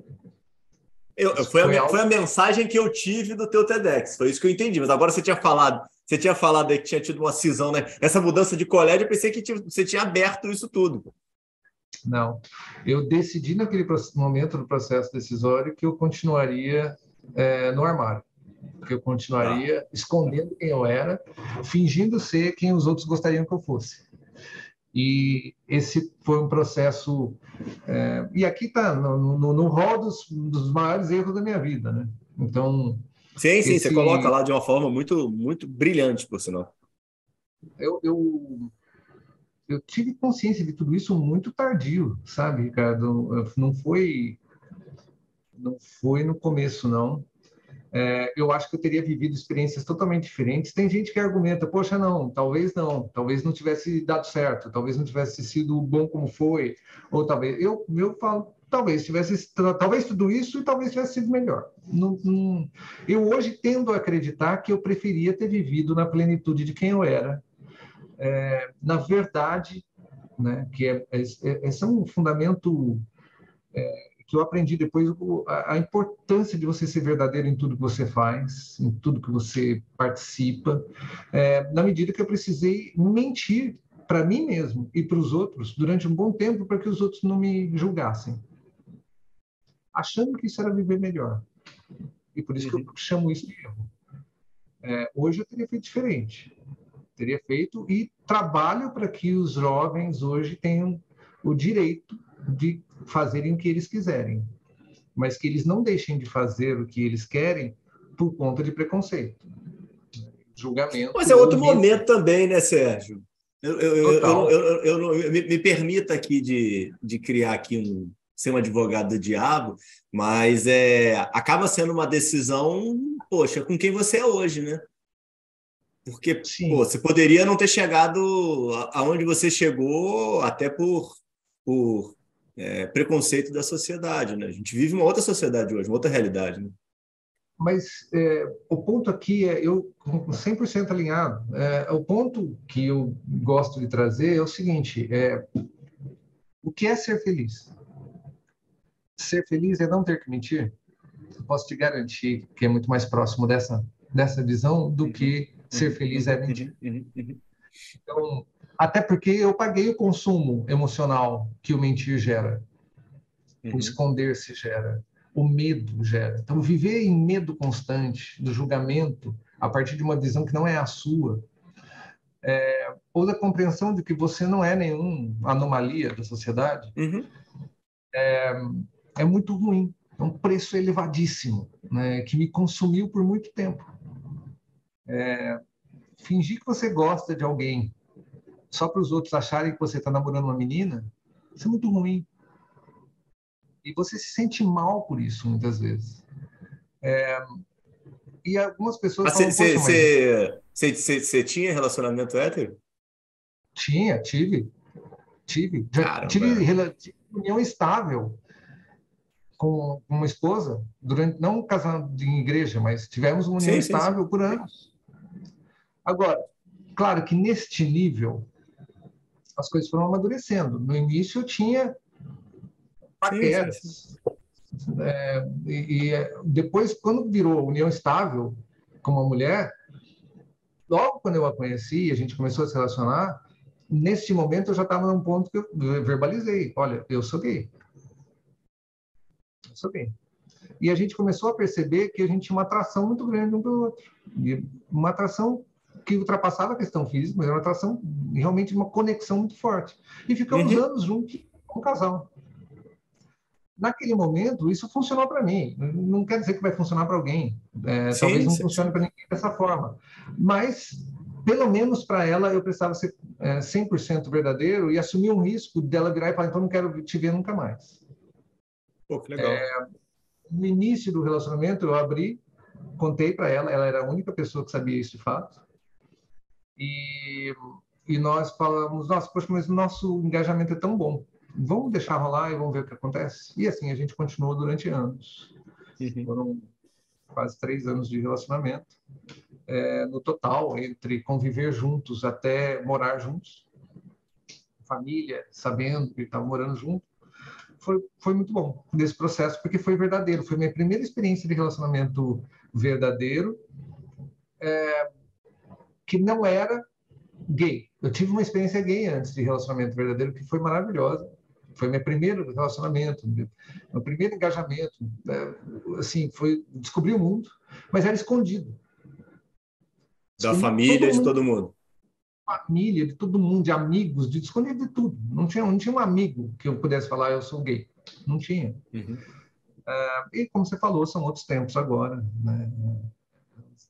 Eu, foi, foi, a, foi a mensagem que eu tive do teu TEDx, foi isso que eu entendi. Mas agora você tinha falado, você tinha falado que tinha tido uma cisão, né? Essa mudança de colégio, eu pensei que tinha, você tinha aberto isso tudo. Não, eu decidi naquele momento do processo decisório que eu continuaria é, no armário, que eu continuaria ah. escondendo quem eu era, fingindo ser quem os outros gostariam que eu fosse. E esse foi um processo. É, e aqui está no, no, no rol dos, dos, maiores erros da minha vida, né? Então. Sim, sim, esse... você coloca lá de uma forma muito, muito brilhante, por sinal. Eu, eu, eu tive consciência de tudo isso muito tardio, sabe, Ricardo? Não foi, não foi no começo, não é, eu acho que eu teria vivido experiências totalmente diferentes. Tem gente que argumenta, poxa, não, talvez não, talvez não tivesse dado certo, talvez não tivesse sido bom como foi, ou talvez eu eu falo, talvez tivesse, talvez tudo isso e talvez tivesse sido melhor. Não, não, eu hoje tendo a acreditar que eu preferia ter vivido na plenitude de quem eu era, é, na verdade, né, que é, é, é, é um fundamento é, que eu aprendi depois a, a, importância de você ser verdadeiro em tudo que você faz, em tudo que você participa, é, na medida que eu precisei mentir para mim mesmo e para os outros durante um bom tempo para que os outros não me julgassem, achando que isso era viver melhor. E por isso que eu chamo isso de erro. É, hoje eu teria feito diferente. Teria feito e trabalho para que os jovens hoje tenham o direito de fazerem o que eles quiserem, mas que eles não deixem de fazer o que eles querem por conta de preconceito, julgamento. Mas é outro momento também, né, Sérgio? Eu, eu, eu, eu, eu me, me, permita aqui de, de criar aqui um ser um advogado do diabo, mas é acaba sendo uma decisão, poxa, com quem você é hoje, né? Porque pô, você poderia não ter chegado aonde você chegou até por, por é, preconceito da sociedade. Né? A gente vive uma outra sociedade hoje, uma outra realidade. Né? Mas é, o ponto aqui é, eu 100% alinhado, é, o ponto que eu gosto de trazer é o seguinte, é, o que é ser feliz? Ser feliz é não ter que mentir? Eu posso te garantir que é muito mais próximo dessa, dessa visão do que ser feliz é mentir. Então, até porque eu paguei o consumo emocional que o mentir gera, o esconder-se gera, o medo gera. Então, viver em medo constante do julgamento a partir de uma visão que não é a sua, é, ou da compreensão de que você não é nenhuma anomalia da sociedade, uhum. é, é muito ruim. É um preço elevadíssimo, né, que me consumiu por muito tempo. É, fingir que você gosta de alguém só para os outros acharem que você está namorando uma menina, isso é muito ruim. E você se sente mal por isso, muitas vezes. É, e algumas pessoas. Você tinha relacionamento hétero? Tinha, tive. Tive. Já tive união estável com uma esposa, durante não casando em igreja, mas tivemos uma união sim, estável sim, sim. por anos. Agora, claro que neste nível as coisas foram amadurecendo. No início eu tinha paquetes. É, e, e, depois, quando virou união estável com uma mulher, logo quando eu a conheci, a gente começou a se relacionar, nesse momento eu já estava num ponto que eu verbalizei: olha, eu sou gay. Eu sou gay. E a gente começou a perceber que a gente tinha uma atração muito grande um pelo outro. E uma atração que ultrapassava a questão física, mas era uma atração realmente uma conexão muito forte. E ficamos uhum. anos juntos como casal. Naquele momento, isso funcionou para mim. Não quer dizer que vai funcionar para alguém. É, sim, talvez não sim, funcione para ninguém dessa forma. Mas, pelo menos para ela, eu precisava ser é, 100% verdadeiro e assumir um risco dela virar e falar: então não quero te ver nunca mais. Pô, que legal. É, no início do relacionamento, eu abri, contei para ela, ela era a única pessoa que sabia isso de fato. E, e nós falamos, nossa, poxa, mas o nosso engajamento é tão bom. Vamos deixar rolar e vamos ver o que acontece. E assim a gente continuou durante anos. Uhum. Foram quase três anos de relacionamento. É, no total, entre conviver juntos até morar juntos, família, sabendo que estavam morando junto, foi, foi muito bom nesse processo, porque foi verdadeiro. Foi minha primeira experiência de relacionamento verdadeiro. É, que não era gay. Eu tive uma experiência gay antes de relacionamento verdadeiro que foi maravilhosa. Foi meu primeiro relacionamento, meu primeiro engajamento. Né? Assim, foi descobrir o mundo, mas era escondido. Da família, todo de todo mundo. Família, de todo mundo, de amigos, de escondido de tudo. Não tinha, não tinha um amigo que eu pudesse falar eu sou gay. Não tinha. Uhum. Uh, e como você falou, são outros tempos agora. Né?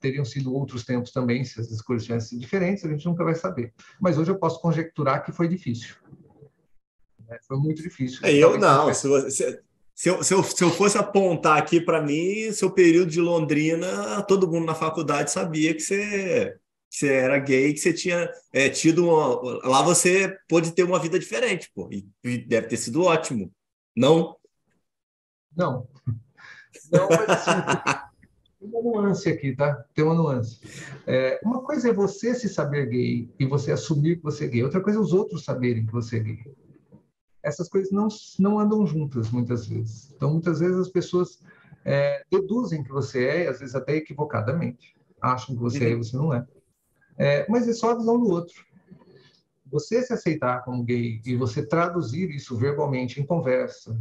Teriam sido outros tempos também, se as escolhas tivessem sido diferentes, a gente nunca vai saber. Mas hoje eu posso conjecturar que foi difícil. Né? Foi muito difícil. É, eu não. Se, você, se, eu, se, eu, se eu fosse apontar aqui para mim, seu período de Londrina, todo mundo na faculdade sabia que você, que você era gay, que você tinha é, tido uma. Lá você pôde ter uma vida diferente, pô. E, e deve ter sido ótimo. Não? Não. Não, mas assim, Tem uma nuance aqui, tá? Tem uma nuance. É, uma coisa é você se saber gay e você assumir que você é gay. Outra coisa é os outros saberem que você é gay. Essas coisas não, não andam juntas, muitas vezes. Então, muitas vezes as pessoas é, deduzem que você é, às vezes até equivocadamente. Acham que você é e você não é. é. Mas é só a visão do outro. Você se aceitar como gay e você traduzir isso verbalmente em conversa,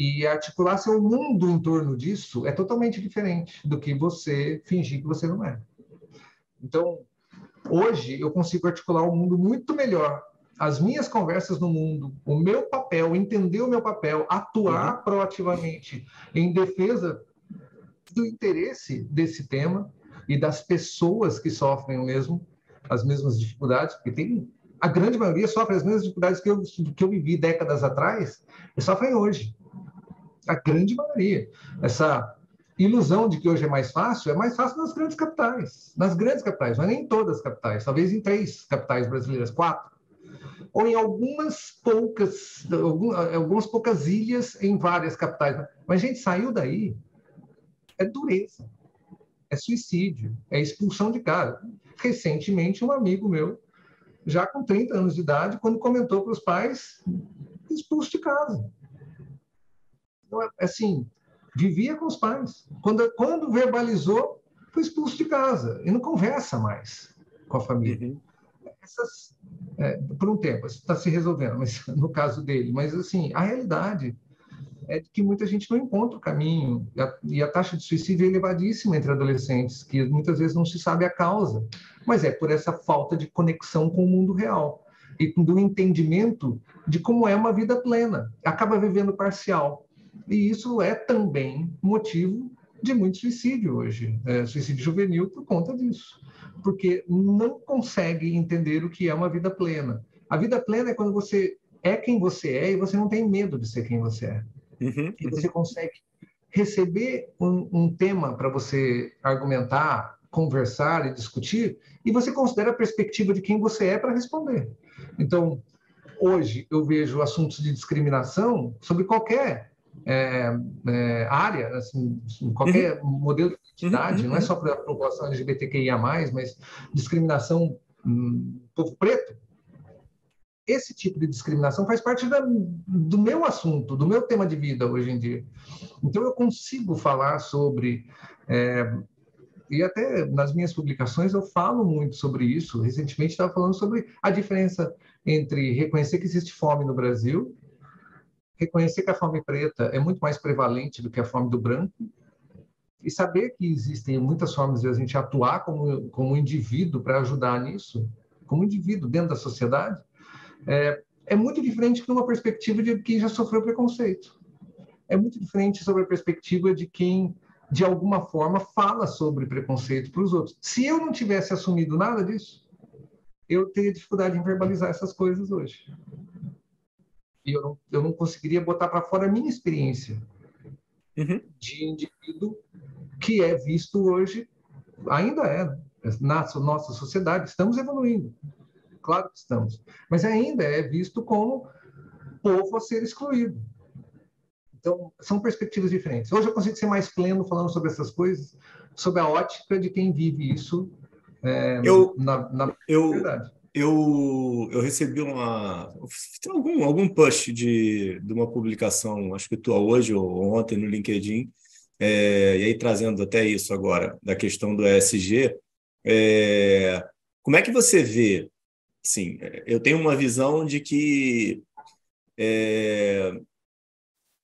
e articular seu mundo em torno disso é totalmente diferente do que você fingir que você não é. Então, hoje eu consigo articular o um mundo muito melhor. As minhas conversas no mundo, o meu papel, entender o meu papel, atuar uhum. proativamente em defesa do interesse desse tema e das pessoas que sofrem o mesmo, as mesmas dificuldades, porque tem a grande maioria sofre as mesmas dificuldades que eu, que eu vivi décadas atrás e sofrem hoje a grande maioria. Essa ilusão de que hoje é mais fácil, é mais fácil nas grandes capitais. Nas grandes capitais, mas nem em todas as capitais, talvez em três capitais brasileiras, quatro. Ou em algumas poucas, algumas poucas ilhas em várias capitais. Mas a gente saiu daí, é dureza, é suicídio, é expulsão de casa. Recentemente, um amigo meu, já com 30 anos de idade, quando comentou para os pais, expulso de casa então, assim, vivia com os pais. Quando, quando verbalizou, foi expulso de casa e não conversa mais com a família. Uhum. Essas, é, por um tempo, está se resolvendo, mas no caso dele. Mas, assim, a realidade é que muita gente não encontra o caminho e a, e a, taxa de suicídio é elevadíssima entre adolescentes, que muitas vezes não se sabe a causa, mas é por essa falta de conexão com o mundo real e do entendimento de como é uma vida plena. Acaba vivendo parcial. E isso é também motivo de muito suicídio hoje, é, suicídio juvenil por conta disso, porque não consegue entender o que é uma vida plena. A vida plena é quando você é quem você é e você não tem medo de ser quem você é. Uhum, e você consegue receber um, um tema para você argumentar, conversar e discutir, e você considera a perspectiva de quem você é para responder. Então, hoje eu vejo assuntos de discriminação sobre qualquer é, é, área, assim, qualquer uhum. modelo de identidade, uhum. não é só para a população LGBTQIA+, mas discriminação hum, povo preto, esse tipo de discriminação faz parte da, do meu assunto, do meu tema de vida hoje em dia. Então, eu consigo falar sobre. É, e até nas minhas publicações eu falo muito sobre isso. Recentemente estava falando sobre a diferença entre reconhecer que existe fome no Brasil, reconhecer que a fome preta é muito mais prevalente do que a fome do branco, e saber que existem muitas formas de a gente atuar como, como indivíduo para ajudar nisso, como indivíduo dentro da sociedade, é, é muito diferente de uma perspectiva de quem já sofreu preconceito. É muito diferente sobre a perspectiva de quem, de alguma forma, fala sobre preconceito para os outros. Se eu não tivesse assumido nada disso, eu teria dificuldade em verbalizar essas coisas hoje. E eu não, eu não conseguiria botar para fora a minha experiência uhum. de indivíduo que é visto hoje, ainda é, na nossa sociedade, estamos evoluindo claro que estamos, mas ainda é visto como povo a ser excluído. Então, são perspectivas diferentes. Hoje eu consigo ser mais pleno falando sobre essas coisas, sobre a ótica de quem vive isso é, eu, na, na eu, verdade. Eu, eu recebi uma, algum, algum push de, de uma publicação, acho que tua hoje ou ontem no LinkedIn, é, e aí trazendo até isso agora, da questão do ESG, é, como é que você vê Sim, eu tenho uma visão de que é,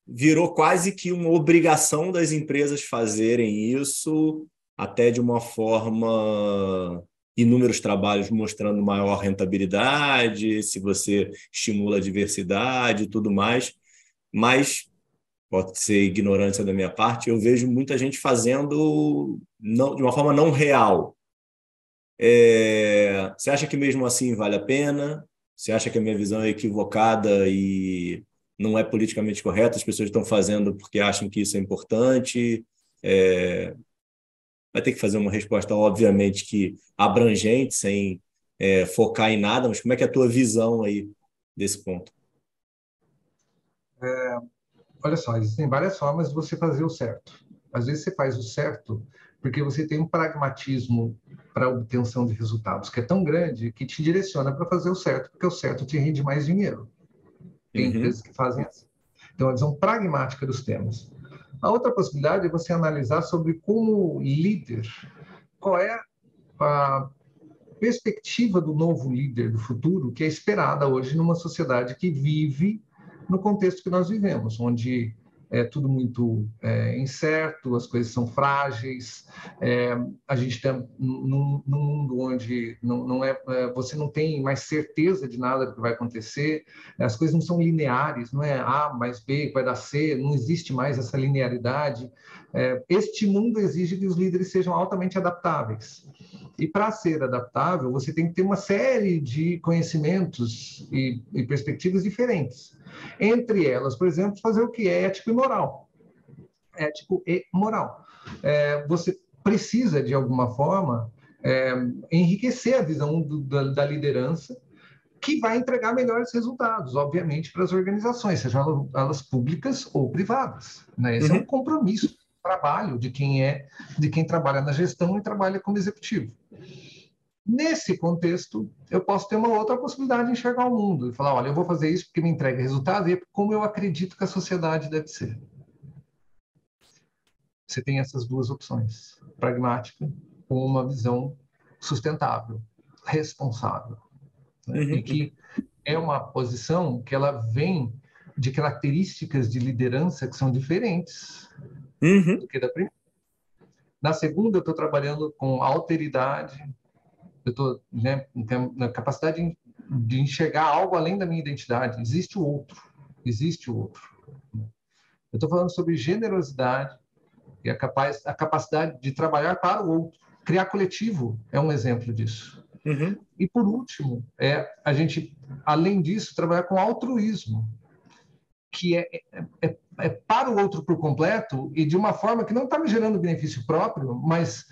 virou quase que uma obrigação das empresas fazerem isso, até de uma forma inúmeros trabalhos mostrando maior rentabilidade, se você estimula a diversidade e tudo mais, mas pode ser ignorância da minha parte, eu vejo muita gente fazendo não, de uma forma não real, é, você acha que mesmo assim vale a pena? Você acha que a minha visão é equivocada e não é politicamente correta? As pessoas estão fazendo porque acham que isso é importante? É, vai ter que fazer uma resposta, obviamente, que abrangente, sem é, focar em nada, mas como é que é a tua visão aí desse ponto? É, olha só, existem várias formas de você fazer o certo. Às vezes você faz o certo porque você tem um pragmatismo para a obtenção de resultados que é tão grande que te direciona para fazer o certo, porque o certo te rende mais dinheiro. Tem uhum. empresas que fazem assim. Então, a visão pragmática dos temas. A outra possibilidade é você analisar sobre como líder, qual é a perspectiva do novo líder do futuro que é esperada hoje numa sociedade que vive no contexto que nós vivemos, onde é tudo muito é, incerto, as coisas são frágeis, é, a gente está num, num, mundo onde não, não é, é, você não tem mais certeza de nada do que vai acontecer, as coisas não são lineares, não é A mais B vai dar C, não existe mais essa linearidade. É, este mundo exige que os líderes sejam altamente adaptáveis. E para ser adaptável, você tem que ter uma série de conhecimentos e, e perspectivas diferentes. Entre elas, por exemplo, fazer o que é ético e moral. Ético e moral. É, você precisa, de alguma forma, é, enriquecer a visão do, da, da liderança que vai entregar melhores resultados, obviamente, para as organizações, sejam elas públicas ou privadas. Né? Esse uhum. é um uhum. compromisso trabalho de quem é, de quem trabalha na gestão e trabalha como executivo. Nesse contexto, eu posso ter uma outra possibilidade de enxergar o mundo e falar: olha, eu vou fazer isso porque me entrega resultado e é como eu acredito que a sociedade deve ser. Você tem essas duas opções. pragmática, com uma visão sustentável, responsável. Né? Uhum. E que é uma posição que ela vem de características de liderança que são diferentes uhum. do que da primeira. Na segunda, eu estou trabalhando com alteridade, eu estou né, na capacidade de enxergar algo além da minha identidade. Existe o outro, existe o outro. Eu estou falando sobre generosidade e a, capaz, a capacidade de trabalhar para o outro. Criar coletivo é um exemplo disso. Uhum. E por último, é a gente, além disso, trabalhar com altruísmo, que é, é, é, é para o outro por completo e de uma forma que não está me gerando benefício próprio, mas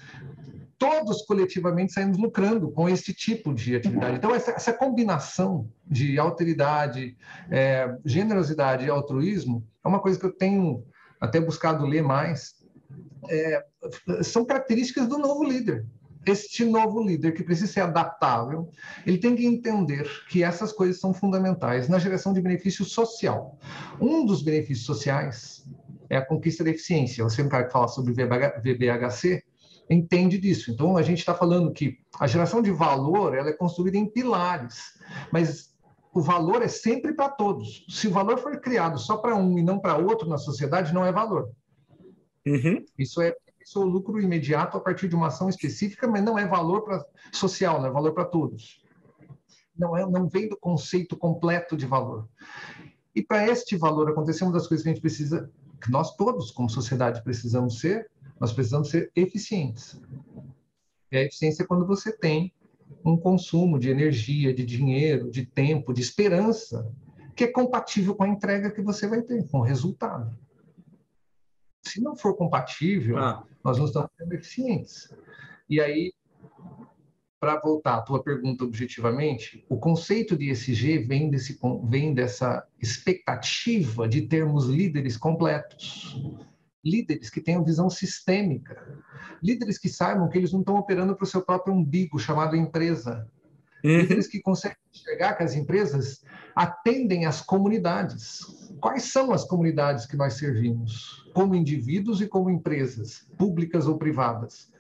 todos coletivamente saímos lucrando com esse tipo de atividade. Então, essa, essa combinação de alteridade, é, generosidade e altruísmo é uma coisa que eu tenho até buscado ler mais. É, são características do novo líder. Este novo líder que precisa ser adaptável, ele tem que entender que essas coisas são fundamentais na geração de benefício social. Um dos benefícios sociais é a conquista da eficiência. Você é um cara que fala sobre VBHC, entende disso. Então, a gente está falando que a geração de valor ela é construída em pilares, mas o valor é sempre para todos. Se o valor for criado só para um e não para outro na sociedade, não é valor. Uhum. Isso é o lucro imediato a partir de uma ação específica, mas não é valor pra, social, não é valor para todos. Não, é, não vem do conceito completo de valor. E para este valor acontecer, uma das coisas que a gente precisa, que nós todos, como sociedade, precisamos ser, nós precisamos ser eficientes. E a eficiência é quando você tem um consumo de energia, de dinheiro, de tempo, de esperança, que é compatível com a entrega que você vai ter, com o resultado. Se não for compatível, ah. nós não estamos sendo eficientes. E aí, para voltar à tua pergunta objetivamente, o conceito de ESG vem, desse, vem dessa expectativa de termos líderes completos líderes que tenham visão sistêmica, líderes que saibam que eles não estão operando para o seu próprio umbigo, chamado empresa. Uhum. Líderes que conseguem enxergar que as empresas atendem às comunidades. Quais são as comunidades que nós servimos, como indivíduos e como empresas, públicas ou privadas?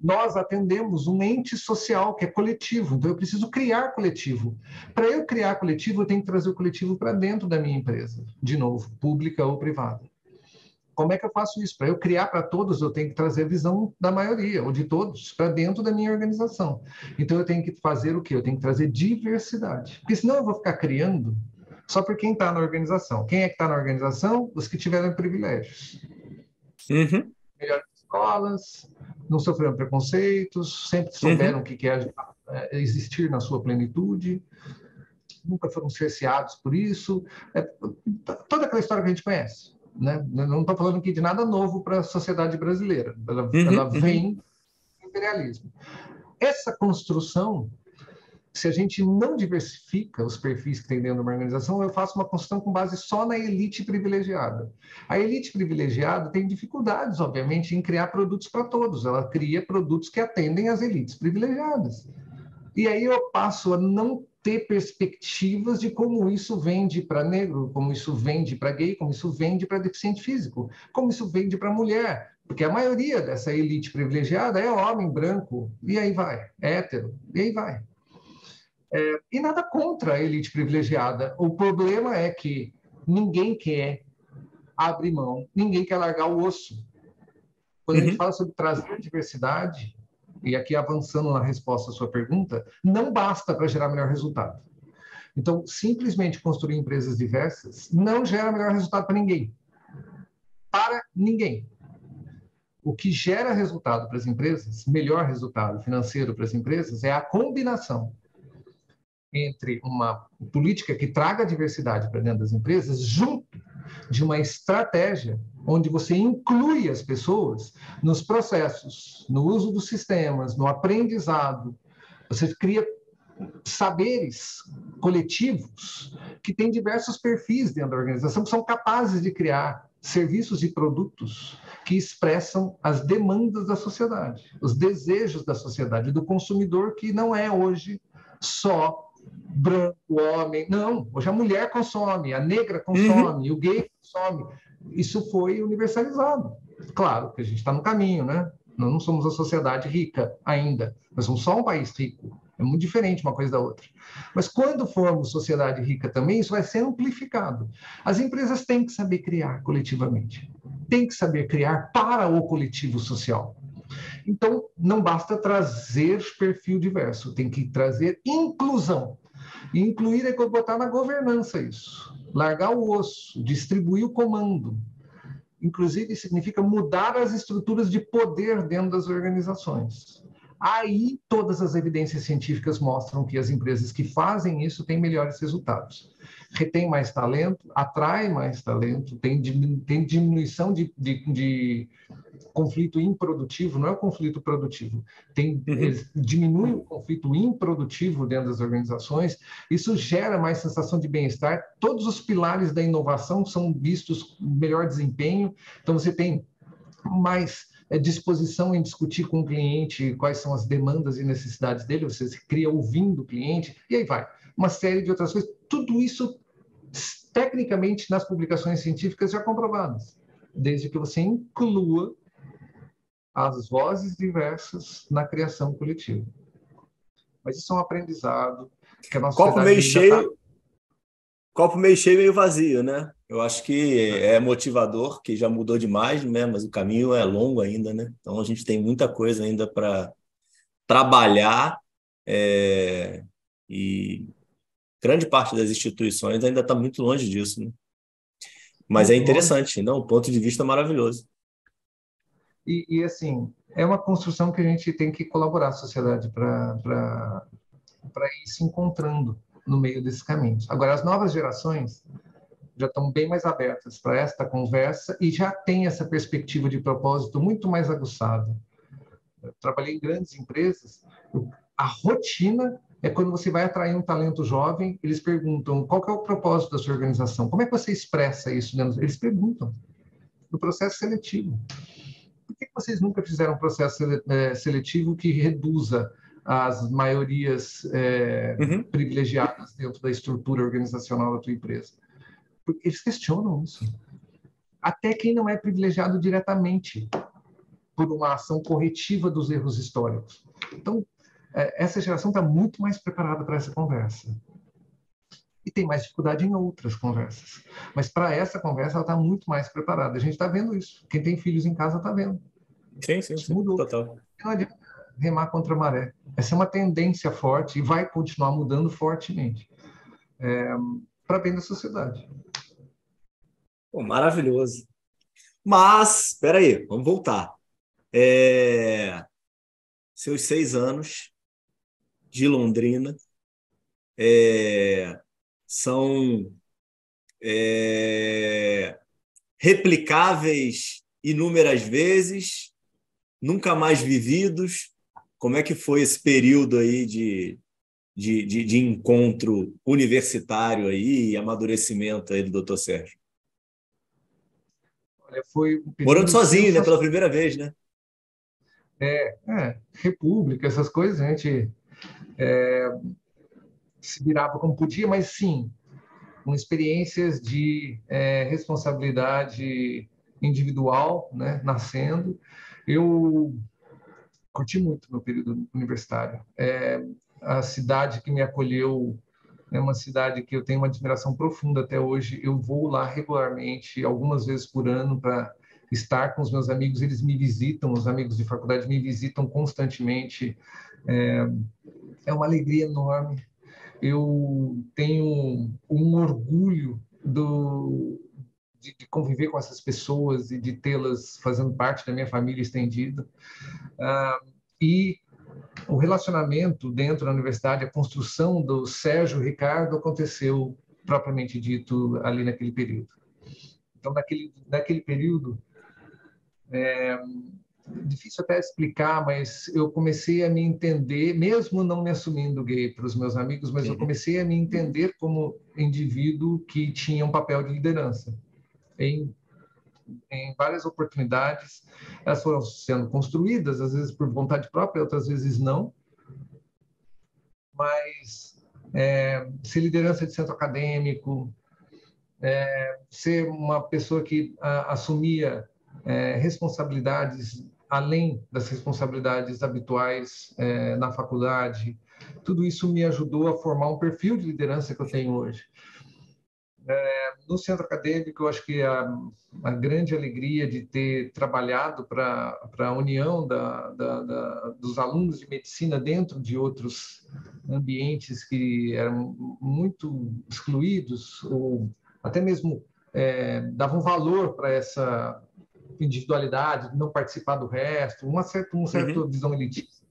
nós atendemos um ente social que é coletivo, então eu preciso criar coletivo. Para eu criar coletivo, eu tenho que trazer o coletivo para dentro da minha empresa, de novo, pública ou privada. Como é que eu faço isso? Para eu criar para todos, eu tenho que trazer a visão da maioria, ou de todos, para dentro da minha organização. Então, eu tenho que fazer o quê? Eu tenho que trazer diversidade. Porque senão eu vou ficar criando só por quem está na organização. Quem é que está na organização? Os que tiveram privilégios. Uhum. Melhores escolas, não sofreram preconceitos, sempre souberam uhum. o que é, é existir na sua plenitude, nunca foram cerceados por isso. É, toda aquela história que a gente conhece né? não estou falando aqui de nada novo para a sociedade brasileira, ela, uhum, ela uhum. vem do imperialismo. Essa construção, se a gente não diversifica os perfis que tem dentro de uma organização, eu faço uma construção com base só na elite privilegiada. A elite privilegiada tem dificuldades, obviamente, em criar produtos para todos, ela cria produtos que atendem às elites privilegiadas. E aí eu passo a não ter perspectivas de como isso vende para negro, como isso vende para gay, como isso vende para deficiente físico, como isso vende para mulher, porque a maioria dessa elite privilegiada é homem branco, e aí vai, é hétero, e aí vai. É, e nada contra a elite privilegiada. O problema é que ninguém quer abrir mão, ninguém quer largar o osso. Quando uhum. a gente uhum. fala sobre trazer diversidade, e aqui avançando na resposta à sua pergunta, não basta para gerar melhor resultado. Então, simplesmente construir empresas diversas não gera melhor resultado para ninguém. Para ninguém. O que gera resultado para as empresas, melhor resultado financeiro para as empresas, é a combinação entre uma política que traga diversidade para dentro das empresas, junto de uma estratégia onde você inclui as pessoas nos processos, no uso dos sistemas, no aprendizado. Você cria saberes coletivos que têm diversos perfis dentro da organização que são capazes de criar serviços e produtos que expressam as demandas da sociedade, os desejos da sociedade, do consumidor que não é hoje só branco, homem. Não, hoje a mulher consome, a negra consome, uhum. o gay consome. Isso foi universalizado. Claro que a gente está no caminho, né? Nós não somos a sociedade rica ainda. Nós somos só um país rico. É muito diferente uma coisa da outra. Mas quando formos sociedade rica também, isso vai ser amplificado. As empresas têm que saber criar coletivamente. Têm que saber criar para o coletivo social. Então, não basta trazer perfil diverso, tem que trazer inclusão. E incluir é botar na governança isso. Largar o osso, distribuir o comando. Inclusive, significa mudar as estruturas de poder dentro das organizações. Aí, todas as evidências científicas mostram que as empresas que fazem isso têm melhores resultados. Retém mais talento, atrai mais talento, tem, tem diminuição de, de, de conflito improdutivo, não é o conflito produtivo, tem, uhum. diminui o conflito improdutivo dentro das organizações, isso gera mais sensação de bem-estar. Todos os pilares da inovação são vistos melhor desempenho, então você tem mais disposição em discutir com o cliente quais são as demandas e necessidades dele, você cria ouvindo o cliente, e aí vai. Uma série de outras coisas. Tudo isso, tecnicamente, nas publicações científicas já comprovadas, desde que você inclua as vozes diversas na criação coletiva. Mas isso é um aprendizado que a nossa copo meio cheio, tá... copo meio cheio, meio vazio, né? Eu acho que é motivador, que já mudou demais, né? Mas o caminho é longo ainda, né? Então a gente tem muita coisa ainda para trabalhar é... e grande parte das instituições ainda está muito longe disso, né? Mas é interessante, não? Um ponto de vista maravilhoso. E, e, assim, é uma construção que a gente tem que colaborar a sociedade para ir se encontrando no meio desses caminhos. Agora, as novas gerações já estão bem mais abertas para esta conversa e já têm essa perspectiva de propósito muito mais aguçada. Eu trabalhei em grandes empresas, a rotina é quando você vai atrair um talento jovem, eles perguntam qual é o propósito da sua organização, como é que você expressa isso? Eles perguntam no processo seletivo por que vocês nunca fizeram um processo é, seletivo que reduza as maiorias é, uhum. privilegiadas dentro da estrutura organizacional da tua empresa? Porque eles questionam isso. Até quem não é privilegiado diretamente por uma ação corretiva dos erros históricos. Então, é, essa geração está muito mais preparada para essa conversa e tem mais dificuldade em outras conversas. Mas para essa conversa, ela está muito mais preparada. A gente está vendo isso. Quem tem filhos em casa está vendo. Sim, sim, sim. Mudou. Total. Não adianta remar contra a maré. Essa é uma tendência forte e vai continuar mudando fortemente é, para bem da sociedade. Pô, maravilhoso. Mas, espera aí, vamos voltar. É... Seus seis anos de Londrina, é são é, replicáveis inúmeras vezes, nunca mais vividos. Como é que foi esse período aí de, de, de, de encontro universitário aí e amadurecimento aí do doutor Sérgio? Olha, foi um Morando sozinho, né? Pela primeira vez, né? É, é, república, essas coisas, a gente é, se virava como podia, mas sim, com experiências de é, responsabilidade individual, né, nascendo. Eu curti muito meu período universitário. É, a cidade que me acolheu é uma cidade que eu tenho uma admiração profunda até hoje. Eu vou lá regularmente, algumas vezes por ano, para estar com os meus amigos. Eles me visitam, os amigos de faculdade me visitam constantemente. É, é uma alegria enorme eu tenho um orgulho do, de, de, conviver com essas pessoas e de tê-las fazendo parte da minha família estendida. Ah, e o relacionamento dentro da universidade, a construção do Sérgio Ricardo aconteceu propriamente dito ali naquele período. Então, naquele, naquele período, é, difícil até explicar, mas eu comecei a me entender, mesmo não me assumindo gay para os meus amigos, mas eu comecei a me entender como indivíduo que tinha um papel de liderança. Em, em várias oportunidades, elas foram sendo construídas, às vezes por vontade própria, outras vezes não. Mas é, ser liderança de centro acadêmico, é, ser uma pessoa que a, assumia é, responsabilidades além das responsabilidades habituais é, na faculdade. Tudo isso me ajudou a formar um perfil de liderança que eu tenho hoje. É, no centro acadêmico, eu acho que a, a grande alegria de ter trabalhado para a união da, da, da, dos alunos de medicina dentro de outros ambientes que eram muito excluídos, ou até mesmo é, davam valor para essa individualidade, não participar do resto, uma certa, uma certa uhum. visão elitista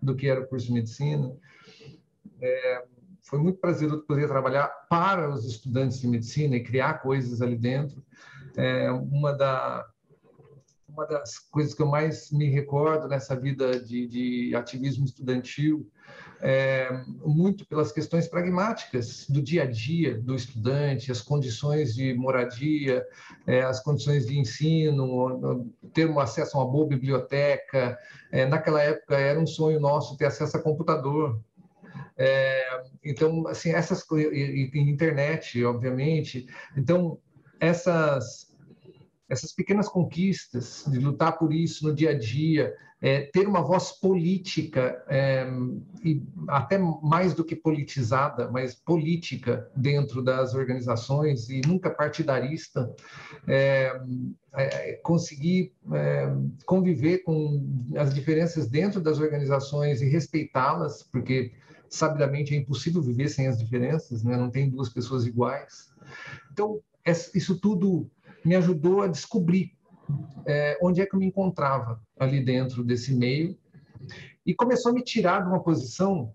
do que era o curso de medicina. É, foi muito prazeroso poder trabalhar para os estudantes de medicina e criar coisas ali dentro. É, uma, da, uma das coisas que eu mais me recordo nessa vida de, de ativismo estudantil é, muito pelas questões pragmáticas do dia a dia do estudante, as condições de moradia, é, as condições de ensino, ter um acesso a uma boa biblioteca. É, naquela época era um sonho nosso ter acesso a computador. É, então, assim, essas e, e internet, obviamente. Então, essas essas pequenas conquistas de lutar por isso no dia a dia, é, ter uma voz política é, e até mais do que politizada, mas política dentro das organizações e nunca partidarista, é, é conseguir é, conviver com as diferenças dentro das organizações e respeitá-las, porque sabidamente é impossível viver sem as diferenças, né? não tem duas pessoas iguais. Então, isso tudo me ajudou a descobrir é, onde é que eu me encontrava ali dentro desse meio e começou a me tirar de uma posição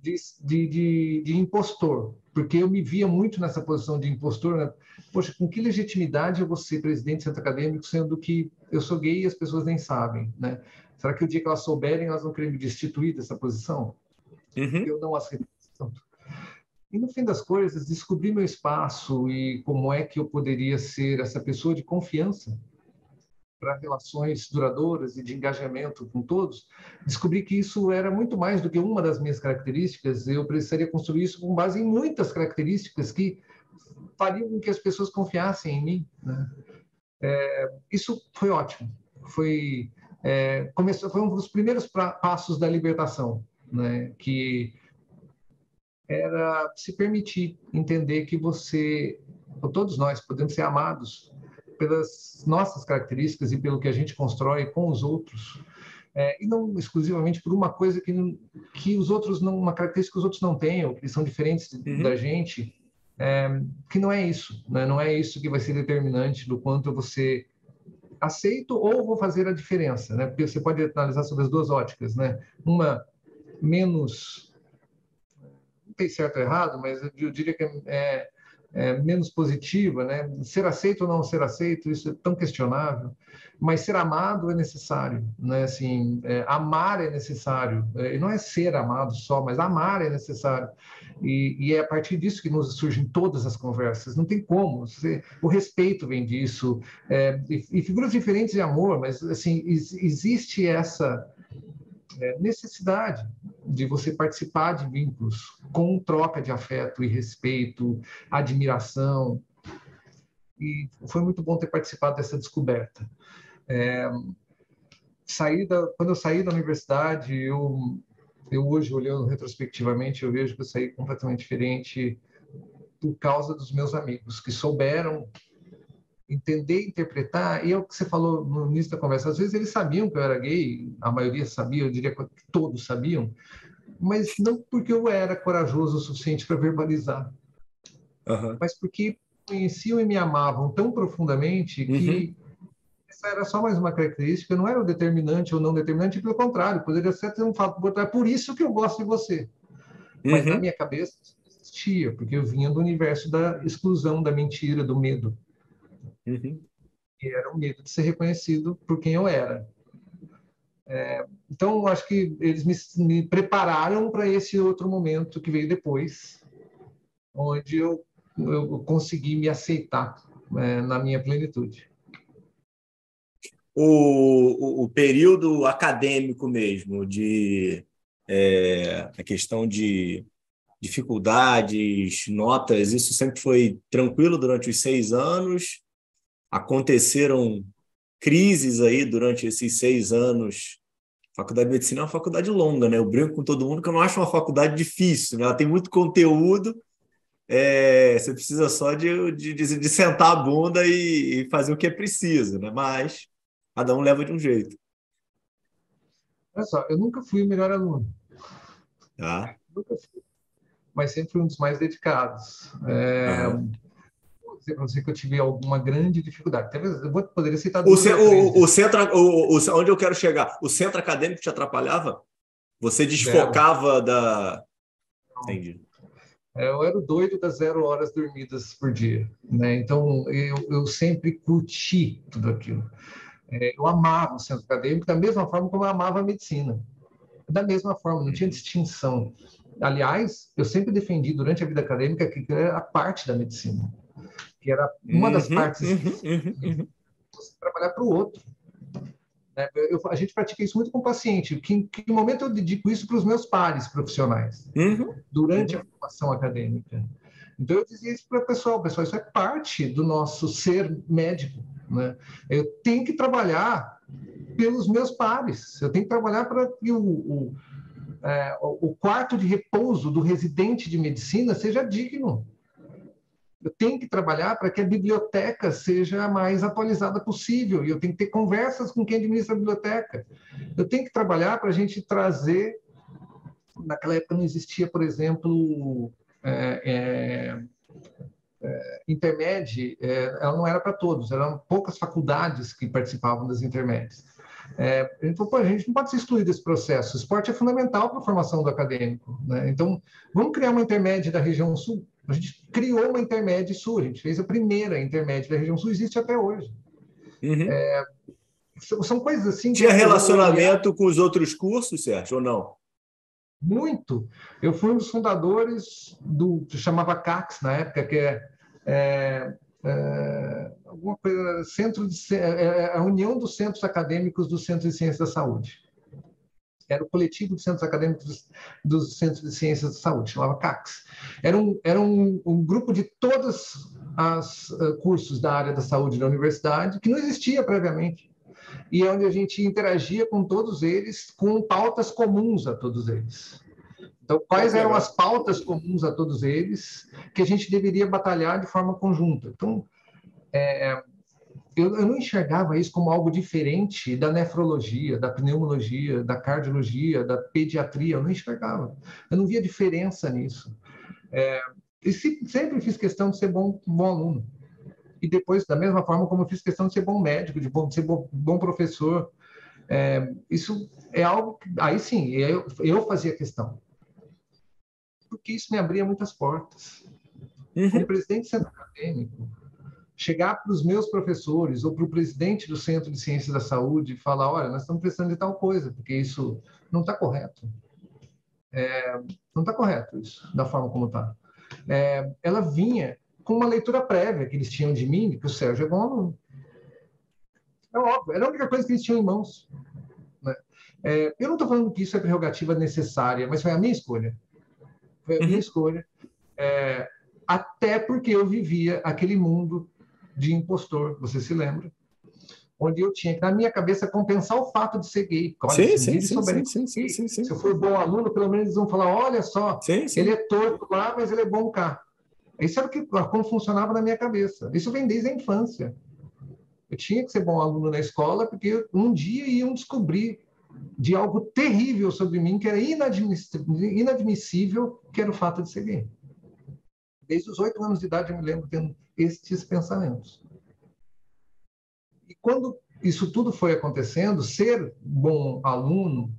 de, de, de, de impostor, porque eu me via muito nessa posição de impostor. Né? Poxa, com que legitimidade eu vou ser presidente do centro acadêmico, sendo que eu sou gay e as pessoas nem sabem? Né? Será que o dia que elas souberem, elas vão querer me destituir dessa posição? Uhum. Eu não aceito. E no fim das coisas, descobri meu espaço e como é que eu poderia ser essa pessoa de confiança para relações duradouras e de engajamento com todos, descobri que isso era muito mais do que uma das minhas características. Eu precisaria construir isso com base em muitas características que fariam com que as pessoas confiassem em mim. Né? É, isso foi ótimo. Foi é, começou, foi um dos primeiros pra, passos da libertação né, que era se permitir entender que você, todos nós, podemos ser amados pelas nossas características e pelo que a gente constrói com os outros, é, e não exclusivamente por uma coisa que, que os outros não, uma característica que os outros não têm, ou que são diferentes uhum. da gente, é, que não é isso, né? não é isso que vai ser determinante do quanto você aceito ou vou fazer a diferença, né? Porque você pode analisar sobre as duas óticas, né? Uma menos, não tem certo ou errado, mas eu diria que é, é, menos positiva, né? Ser aceito ou não ser aceito, isso é tão questionável. Mas ser amado é necessário, né? Assim, é, amar é necessário. É, e não é ser amado só, mas amar é necessário. E, e, é a partir disso que nos surgem todas as conversas. Não tem como. Você, o respeito vem disso. É, e, e, figuras diferentes de amor, mas assim existe essa é, necessidade de você participar de vínculos com troca de afeto e respeito, admiração. E foi muito bom ter participado dessa descoberta. É, saí da, quando eu saí da universidade, eu, eu hoje, olhando retrospectivamente, eu vejo que eu saí completamente diferente por causa dos meus amigos, que souberam entender, interpretar, e é o que você falou no início da conversa, às vezes eles sabiam que eu era gay, a maioria sabia, eu diria que todos sabiam, mas não porque eu era corajoso o suficiente para verbalizar, uhum. mas porque conheciam e me amavam tão profundamente que uhum. essa era só mais uma característica, não era o determinante ou não determinante, pelo contrário, poderia ser um fato, é por isso que eu gosto de você. Mas na uhum. minha cabeça existia, porque eu vinha do universo da exclusão, da mentira, do medo. Uhum. E era o medo de ser reconhecido por quem eu era. É, então, acho que eles me, me prepararam para esse outro momento que veio depois, onde eu, eu consegui me aceitar é, na minha plenitude. O, o, o, período acadêmico mesmo, de é, a questão de dificuldades, notas, isso sempre foi tranquilo durante os seis anos? Aconteceram crises aí durante esses seis anos. faculdade de medicina é uma faculdade longa, né? Eu brinco com todo mundo que eu não acho uma faculdade difícil, né? Ela tem muito conteúdo, é, você precisa só de, de, de, sentar a bunda e, e, fazer o que é preciso, né? Mas cada um leva de um jeito. Olha só, eu nunca fui o melhor aluno. Tá. Nunca fui. Mas sempre um dos mais dedicados. É, uhum. Dizer para você que eu tive alguma grande dificuldade. Talvez eu vou, poderia citar o, o, o, centro, o, o, Onde eu quero chegar? O centro acadêmico te atrapalhava? Você desfocava Zero. da. Entendi. É, eu era o doido das zero horas dormidas por dia, né? Então eu, eu sempre curti tudo aquilo. É, eu amava o centro acadêmico da mesma forma como eu amava a medicina, da mesma forma, não tinha distinção. Aliás, eu sempre defendi durante a vida acadêmica que era a parte da medicina, que era uma das uhum, partes uhum, uhum, uhum. trabalhar para o outro. Né? Eu, a gente pratica isso muito com o paciente. Que, que momento eu dedico isso para os meus pares profissionais uhum. durante a uhum. formação acadêmica? Então eu dizia isso para o pessoal, pessoal, isso é parte do nosso ser médico. Né? Eu tenho que trabalhar pelos meus pares. Eu tenho que trabalhar para que o, o, é, o quarto de repouso do residente de medicina seja digno eu tenho que trabalhar para que a biblioteca seja a mais atualizada possível, e eu tenho que ter conversas com quem administra a biblioteca. Eu tenho que trabalhar para a gente trazer. Naquela época não existia, por exemplo, é, é, é, intermédio, é, ela não era para todos, eram poucas faculdades que participavam das intermédias. É, falou, Pô, a gente não pode se excluir desse processo. O esporte é fundamental para a formação do acadêmico. Né? Então, vamos criar uma intermédia da região sul a gente criou uma intermédia sul, a gente fez a primeira intermédia da região sul, existe até hoje. Uhum. É, são, coisas assim. Tinha relacionamento com os outros cursos, Sérgio, ou não? Muito. Eu fui um dos fundadores do que chamava CACS na época, que é, é, é alguma coisa, centro de, é, é a União dos Centros Acadêmicos do Centro de Ciências da Saúde era o coletivo de centros acadêmicos dos, dos centros de ciências da saúde, chamava CACS. Era um, era um, um grupo de todos os uh, cursos da área da saúde da universidade, que não existia previamente, e é onde a gente interagia com todos eles, com pautas comuns a todos eles. Então, quais eram as pautas comuns a todos eles que a gente deveria batalhar de forma conjunta? Então, é, eu, eu, não enxergava isso como algo diferente da nefrologia, da pneumologia, da cardiologia, da pediatria. Eu não enxergava. Eu não via diferença nisso. É, e sempre fiz questão de ser bom, bom aluno. E depois, da mesma forma como eu fiz questão de ser bom médico, de, bom, de ser bom, bom professor. É, isso é algo que, aí sim, eu, eu fazia questão. Porque isso me abria muitas portas. Uhum. Como presidente do centro acadêmico, chegar para os meus professores ou para o presidente do Centro de Ciências da Saúde e falar, olha, nós estamos precisando de tal coisa, porque isso não está correto. É, não está correto isso, da forma como está. É, ela vinha com uma leitura prévia que eles tinham de mim, que o Sérgio é bom aluno. É óbvio, era a única coisa que eles tinham em mãos. Né? É, eu não estou falando que isso é prerrogativa necessária, mas foi a minha escolha. Foi a minha uhum. escolha. É, até porque eu vivia aquele mundo de impostor, você se lembra? Onde eu tinha que, na minha cabeça, compensar o fato de ser gay. Olha, sim, sim, sim, sim, sim, sim, Se eu for bom aluno, pelo menos eles vão falar: olha só, ele é torto lá, mas ele é bom cá. Isso era o que, como funcionava na minha cabeça. Isso vem desde a infância. Eu tinha que ser bom aluno na escola, porque um dia iam descobrir de algo terrível sobre mim, que era inadmissível, que era o fato de ser gay. Desde os oito anos de idade eu me lembro tendo estes pensamentos. E quando isso tudo foi acontecendo, ser bom aluno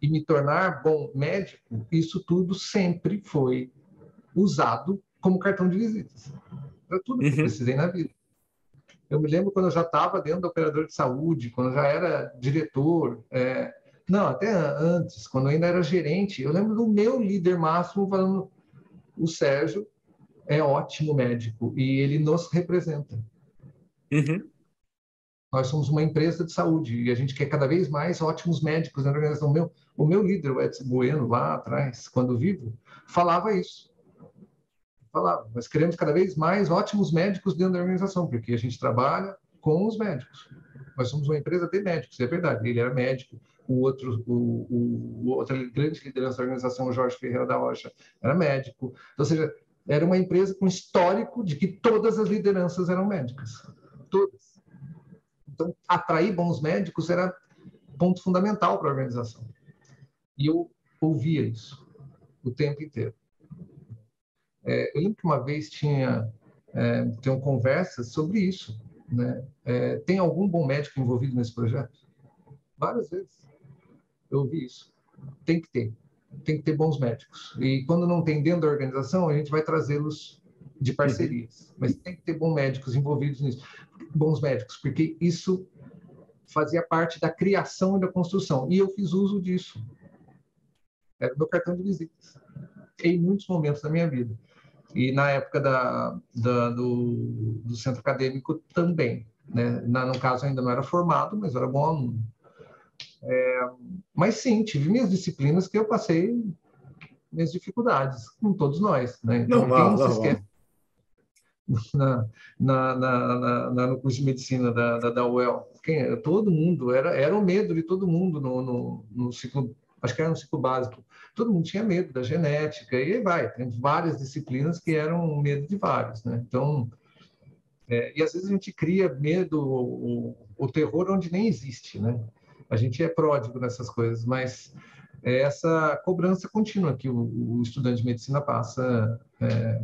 e me tornar bom médico, isso tudo sempre foi usado como cartão de visitas. Para tudo que uhum. eu precisei na vida. Eu me lembro quando eu já estava dentro do operador de saúde, quando eu já era diretor, é... não, até antes, quando eu ainda era gerente, eu lembro do meu líder máximo falando, o Sérgio é ótimo médico e ele nos representa. Uhum. Nós somos uma empresa de saúde e a gente quer cada vez mais ótimos médicos na organização. O meu, o meu líder, o Edson Bueno, lá atrás, quando vivo, falava isso. Falava, nós queremos cada vez mais ótimos médicos dentro da organização, porque a gente trabalha com os médicos. Nós somos uma empresa de médicos, é verdade. Ele era médico, o outro, o, o, outra grande liderança da organização, o Jorge Ferreira da Rocha, era médico. Então, ou seja, era uma empresa com histórico de que todas as lideranças eram médicas. Todas. Então, atrair bons médicos era ponto fundamental para a organização. E eu ouvia isso o tempo inteiro. É, eu lembro que uma vez tinha, é, tinha conversas sobre isso. Né? É, tem algum bom médico envolvido nesse projeto? Várias vezes eu ouvi isso. Tem que ter. Tem que ter bons médicos. E quando não tem dentro da organização, a gente vai trazê-los de parcerias. Mas tem que ter bons médicos envolvidos nisso. Bons médicos, porque isso fazia parte da criação e da construção. E eu fiz uso disso. Era meu cartão de visitas. Em muitos momentos da minha vida. E na época da, da do, do, centro acadêmico também. Né? Na, no caso, ainda não era formado, mas era bom aluno. É, mas sim, tive minhas disciplinas que eu passei minhas dificuldades, com todos nós. Né? Então, não, não, se esquece, na, na, na, na, no curso de medicina da, da, da UEL. Quem, todo mundo, era, era o medo de todo mundo no, no, no ciclo, acho que era no ciclo básico. Todo mundo tinha medo da genética, e aí vai, tem várias disciplinas que eram medo de vários. Né? Então, é, e às vezes a gente cria medo, o, o terror onde nem existe. Né? A gente é pródigo nessas coisas, mas é essa cobrança contínua que o, o estudante de medicina passa é,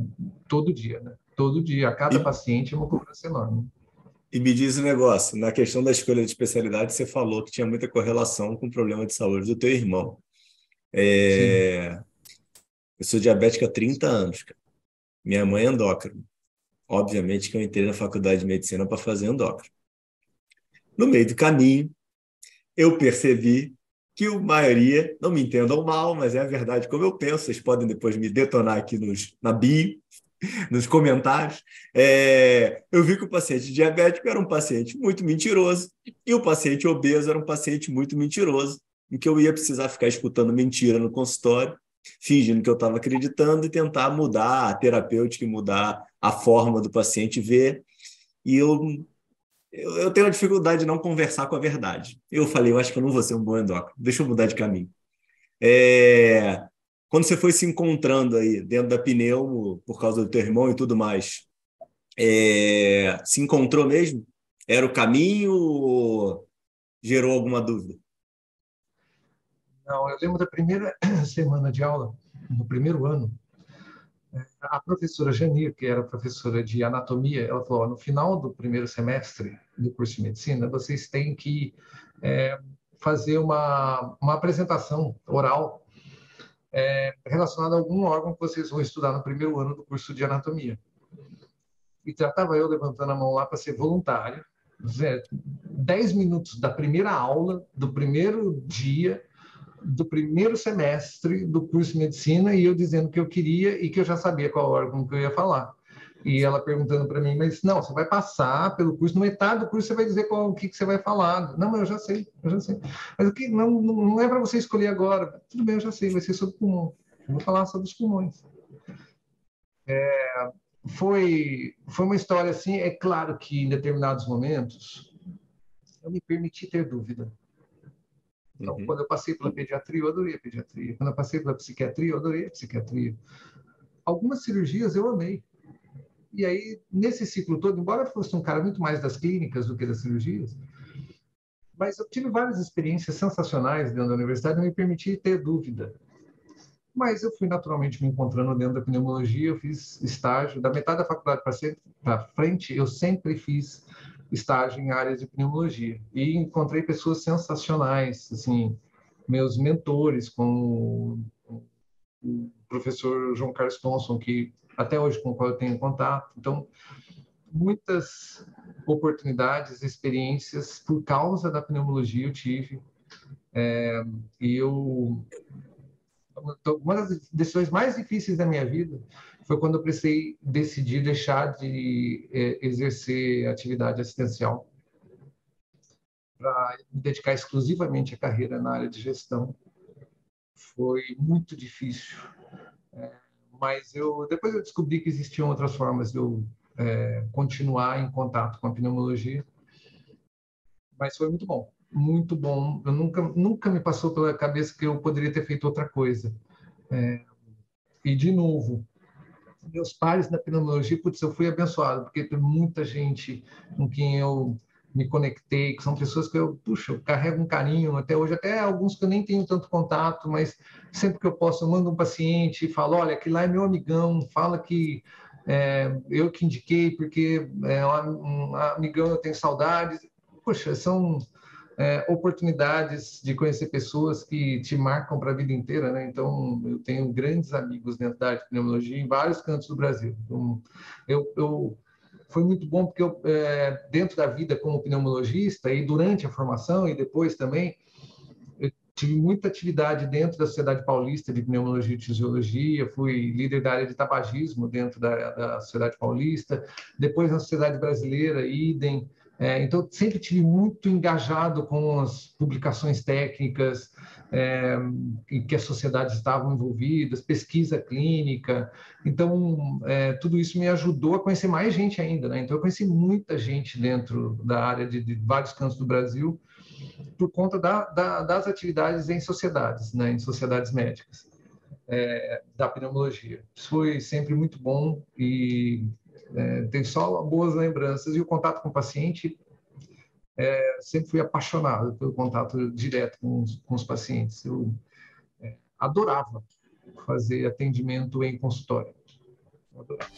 todo dia, né? todo dia, a cada e, paciente é uma cobrança enorme. E me diz um negócio, na questão da escolha de especialidade, você falou que tinha muita correlação com o problema de saúde do teu irmão. É... Eu sou diabética há 30 anos, cara. Minha mãe é endócrina. Obviamente que eu entrei na faculdade de medicina para fazer endócrino. No meio do caminho, eu percebi que a maioria, não me entendam mal, mas é a verdade como eu penso, vocês podem depois me detonar aqui nos, na bio, nos comentários, é, eu vi que o paciente diabético era um paciente muito mentiroso e o paciente obeso era um paciente muito mentiroso, em que eu ia precisar ficar escutando mentira no consultório, fingindo que eu estava acreditando e tentar mudar a terapêutica e mudar a forma do paciente ver. E eu, eu, eu tenho a dificuldade de não conversar com a verdade. Eu falei, eu acho que eu não vou ser um bom endócrino, deixa eu mudar de caminho. É, quando você foi se encontrando aí dentro da pneumo, por causa do teu irmão e tudo mais, é, se encontrou mesmo? Era o caminho ou gerou alguma dúvida? Não, eu lembro da primeira semana de aula, no primeiro ano, a professora Janir, que era professora de anatomia, ela falou: no final do primeiro semestre do curso de medicina, vocês têm que é, fazer uma, uma apresentação oral é, relacionado a algum órgão que vocês vão estudar no primeiro ano do curso de anatomia. E já estava eu levantando a mão lá para ser voluntário. Dez minutos da primeira aula, do primeiro dia, do primeiro semestre do curso de medicina, e eu dizendo que eu queria e que eu já sabia qual órgão que eu ia falar. E ela perguntando para mim, mas não, você vai passar pelo curso, no metade do curso você vai dizer qual, o que, que você vai falar. Não, mas eu já sei, eu já sei. Mas o que não, não é para você escolher agora. Tudo bem, eu já sei, vai ser sobre pulmão. Eu vou falar sobre os pulmões. É, foi, foi uma história assim, é claro que em determinados momentos eu me permiti ter dúvida. Então, uhum. quando eu passei pela pediatria, eu adorei a pediatria. Quando eu passei pela psiquiatria, eu adorei a psiquiatria. Algumas cirurgias eu amei. E aí, nesse ciclo todo, embora eu fosse um cara muito mais das clínicas do que das cirurgias, mas eu tive várias experiências sensacionais dentro da universidade e me permiti ter dúvida. Mas eu fui naturalmente me encontrando dentro da pneumologia, eu fiz estágio, da metade da faculdade para frente, eu sempre fiz estágio em áreas de pneumologia. E encontrei pessoas sensacionais, assim, meus mentores, como o professor João Carlos Thompson, que até hoje com o qual eu tenho contato. Então, muitas oportunidades, experiências por causa da pneumologia eu tive. É, e eu uma das decisões mais difíceis da minha vida foi quando eu precisei decidir deixar de é, exercer atividade assistencial para me dedicar exclusivamente à carreira na área de gestão. Foi muito difícil. É, mas eu depois eu descobri que existiam outras formas de eu é, continuar em contato com a pneumologia. Mas foi muito bom, muito bom. Eu nunca, nunca me passou pela cabeça que eu poderia ter feito outra coisa. É, e, de novo, meus pares na pneumologia, putz, eu fui abençoado, porque tem muita gente com quem eu me conectei, que são pessoas que eu, puxa, eu carrego um carinho até hoje, até alguns que eu nem tenho tanto contato, mas sempre que eu posso, eu mando um paciente e falo, olha, aquele lá é meu amigão, fala que é, eu que indiquei, porque é um, um amigão, eu tenho saudades. Poxa, são é, oportunidades de conhecer pessoas que te marcam para a vida inteira, né? Então, eu tenho grandes amigos dentro da arte de pneumologia em vários cantos do Brasil. Então, eu, eu foi muito bom porque eu, é, dentro da vida como pneumologista e durante a formação e depois também, eu tive muita atividade dentro da Sociedade Paulista de Pneumologia e Fisiologia, fui líder da área de tabagismo dentro da, da Sociedade Paulista, depois na Sociedade Brasileira, idem, é, então, sempre tive muito engajado com as publicações técnicas é, em que as sociedades estavam envolvidas, pesquisa clínica. Então, é, tudo isso me ajudou a conhecer mais gente ainda. Né? Então, eu conheci muita gente dentro da área de, de vários cantos do Brasil por conta da, da, das atividades em sociedades, né? em sociedades médicas. É, da pneumologia. Isso foi sempre muito bom e é, tenho só boas lembranças e o contato com o paciente é, sempre fui apaixonado pelo contato direto com os, com os pacientes. Eu é, adorava fazer atendimento em consultório. Adorava.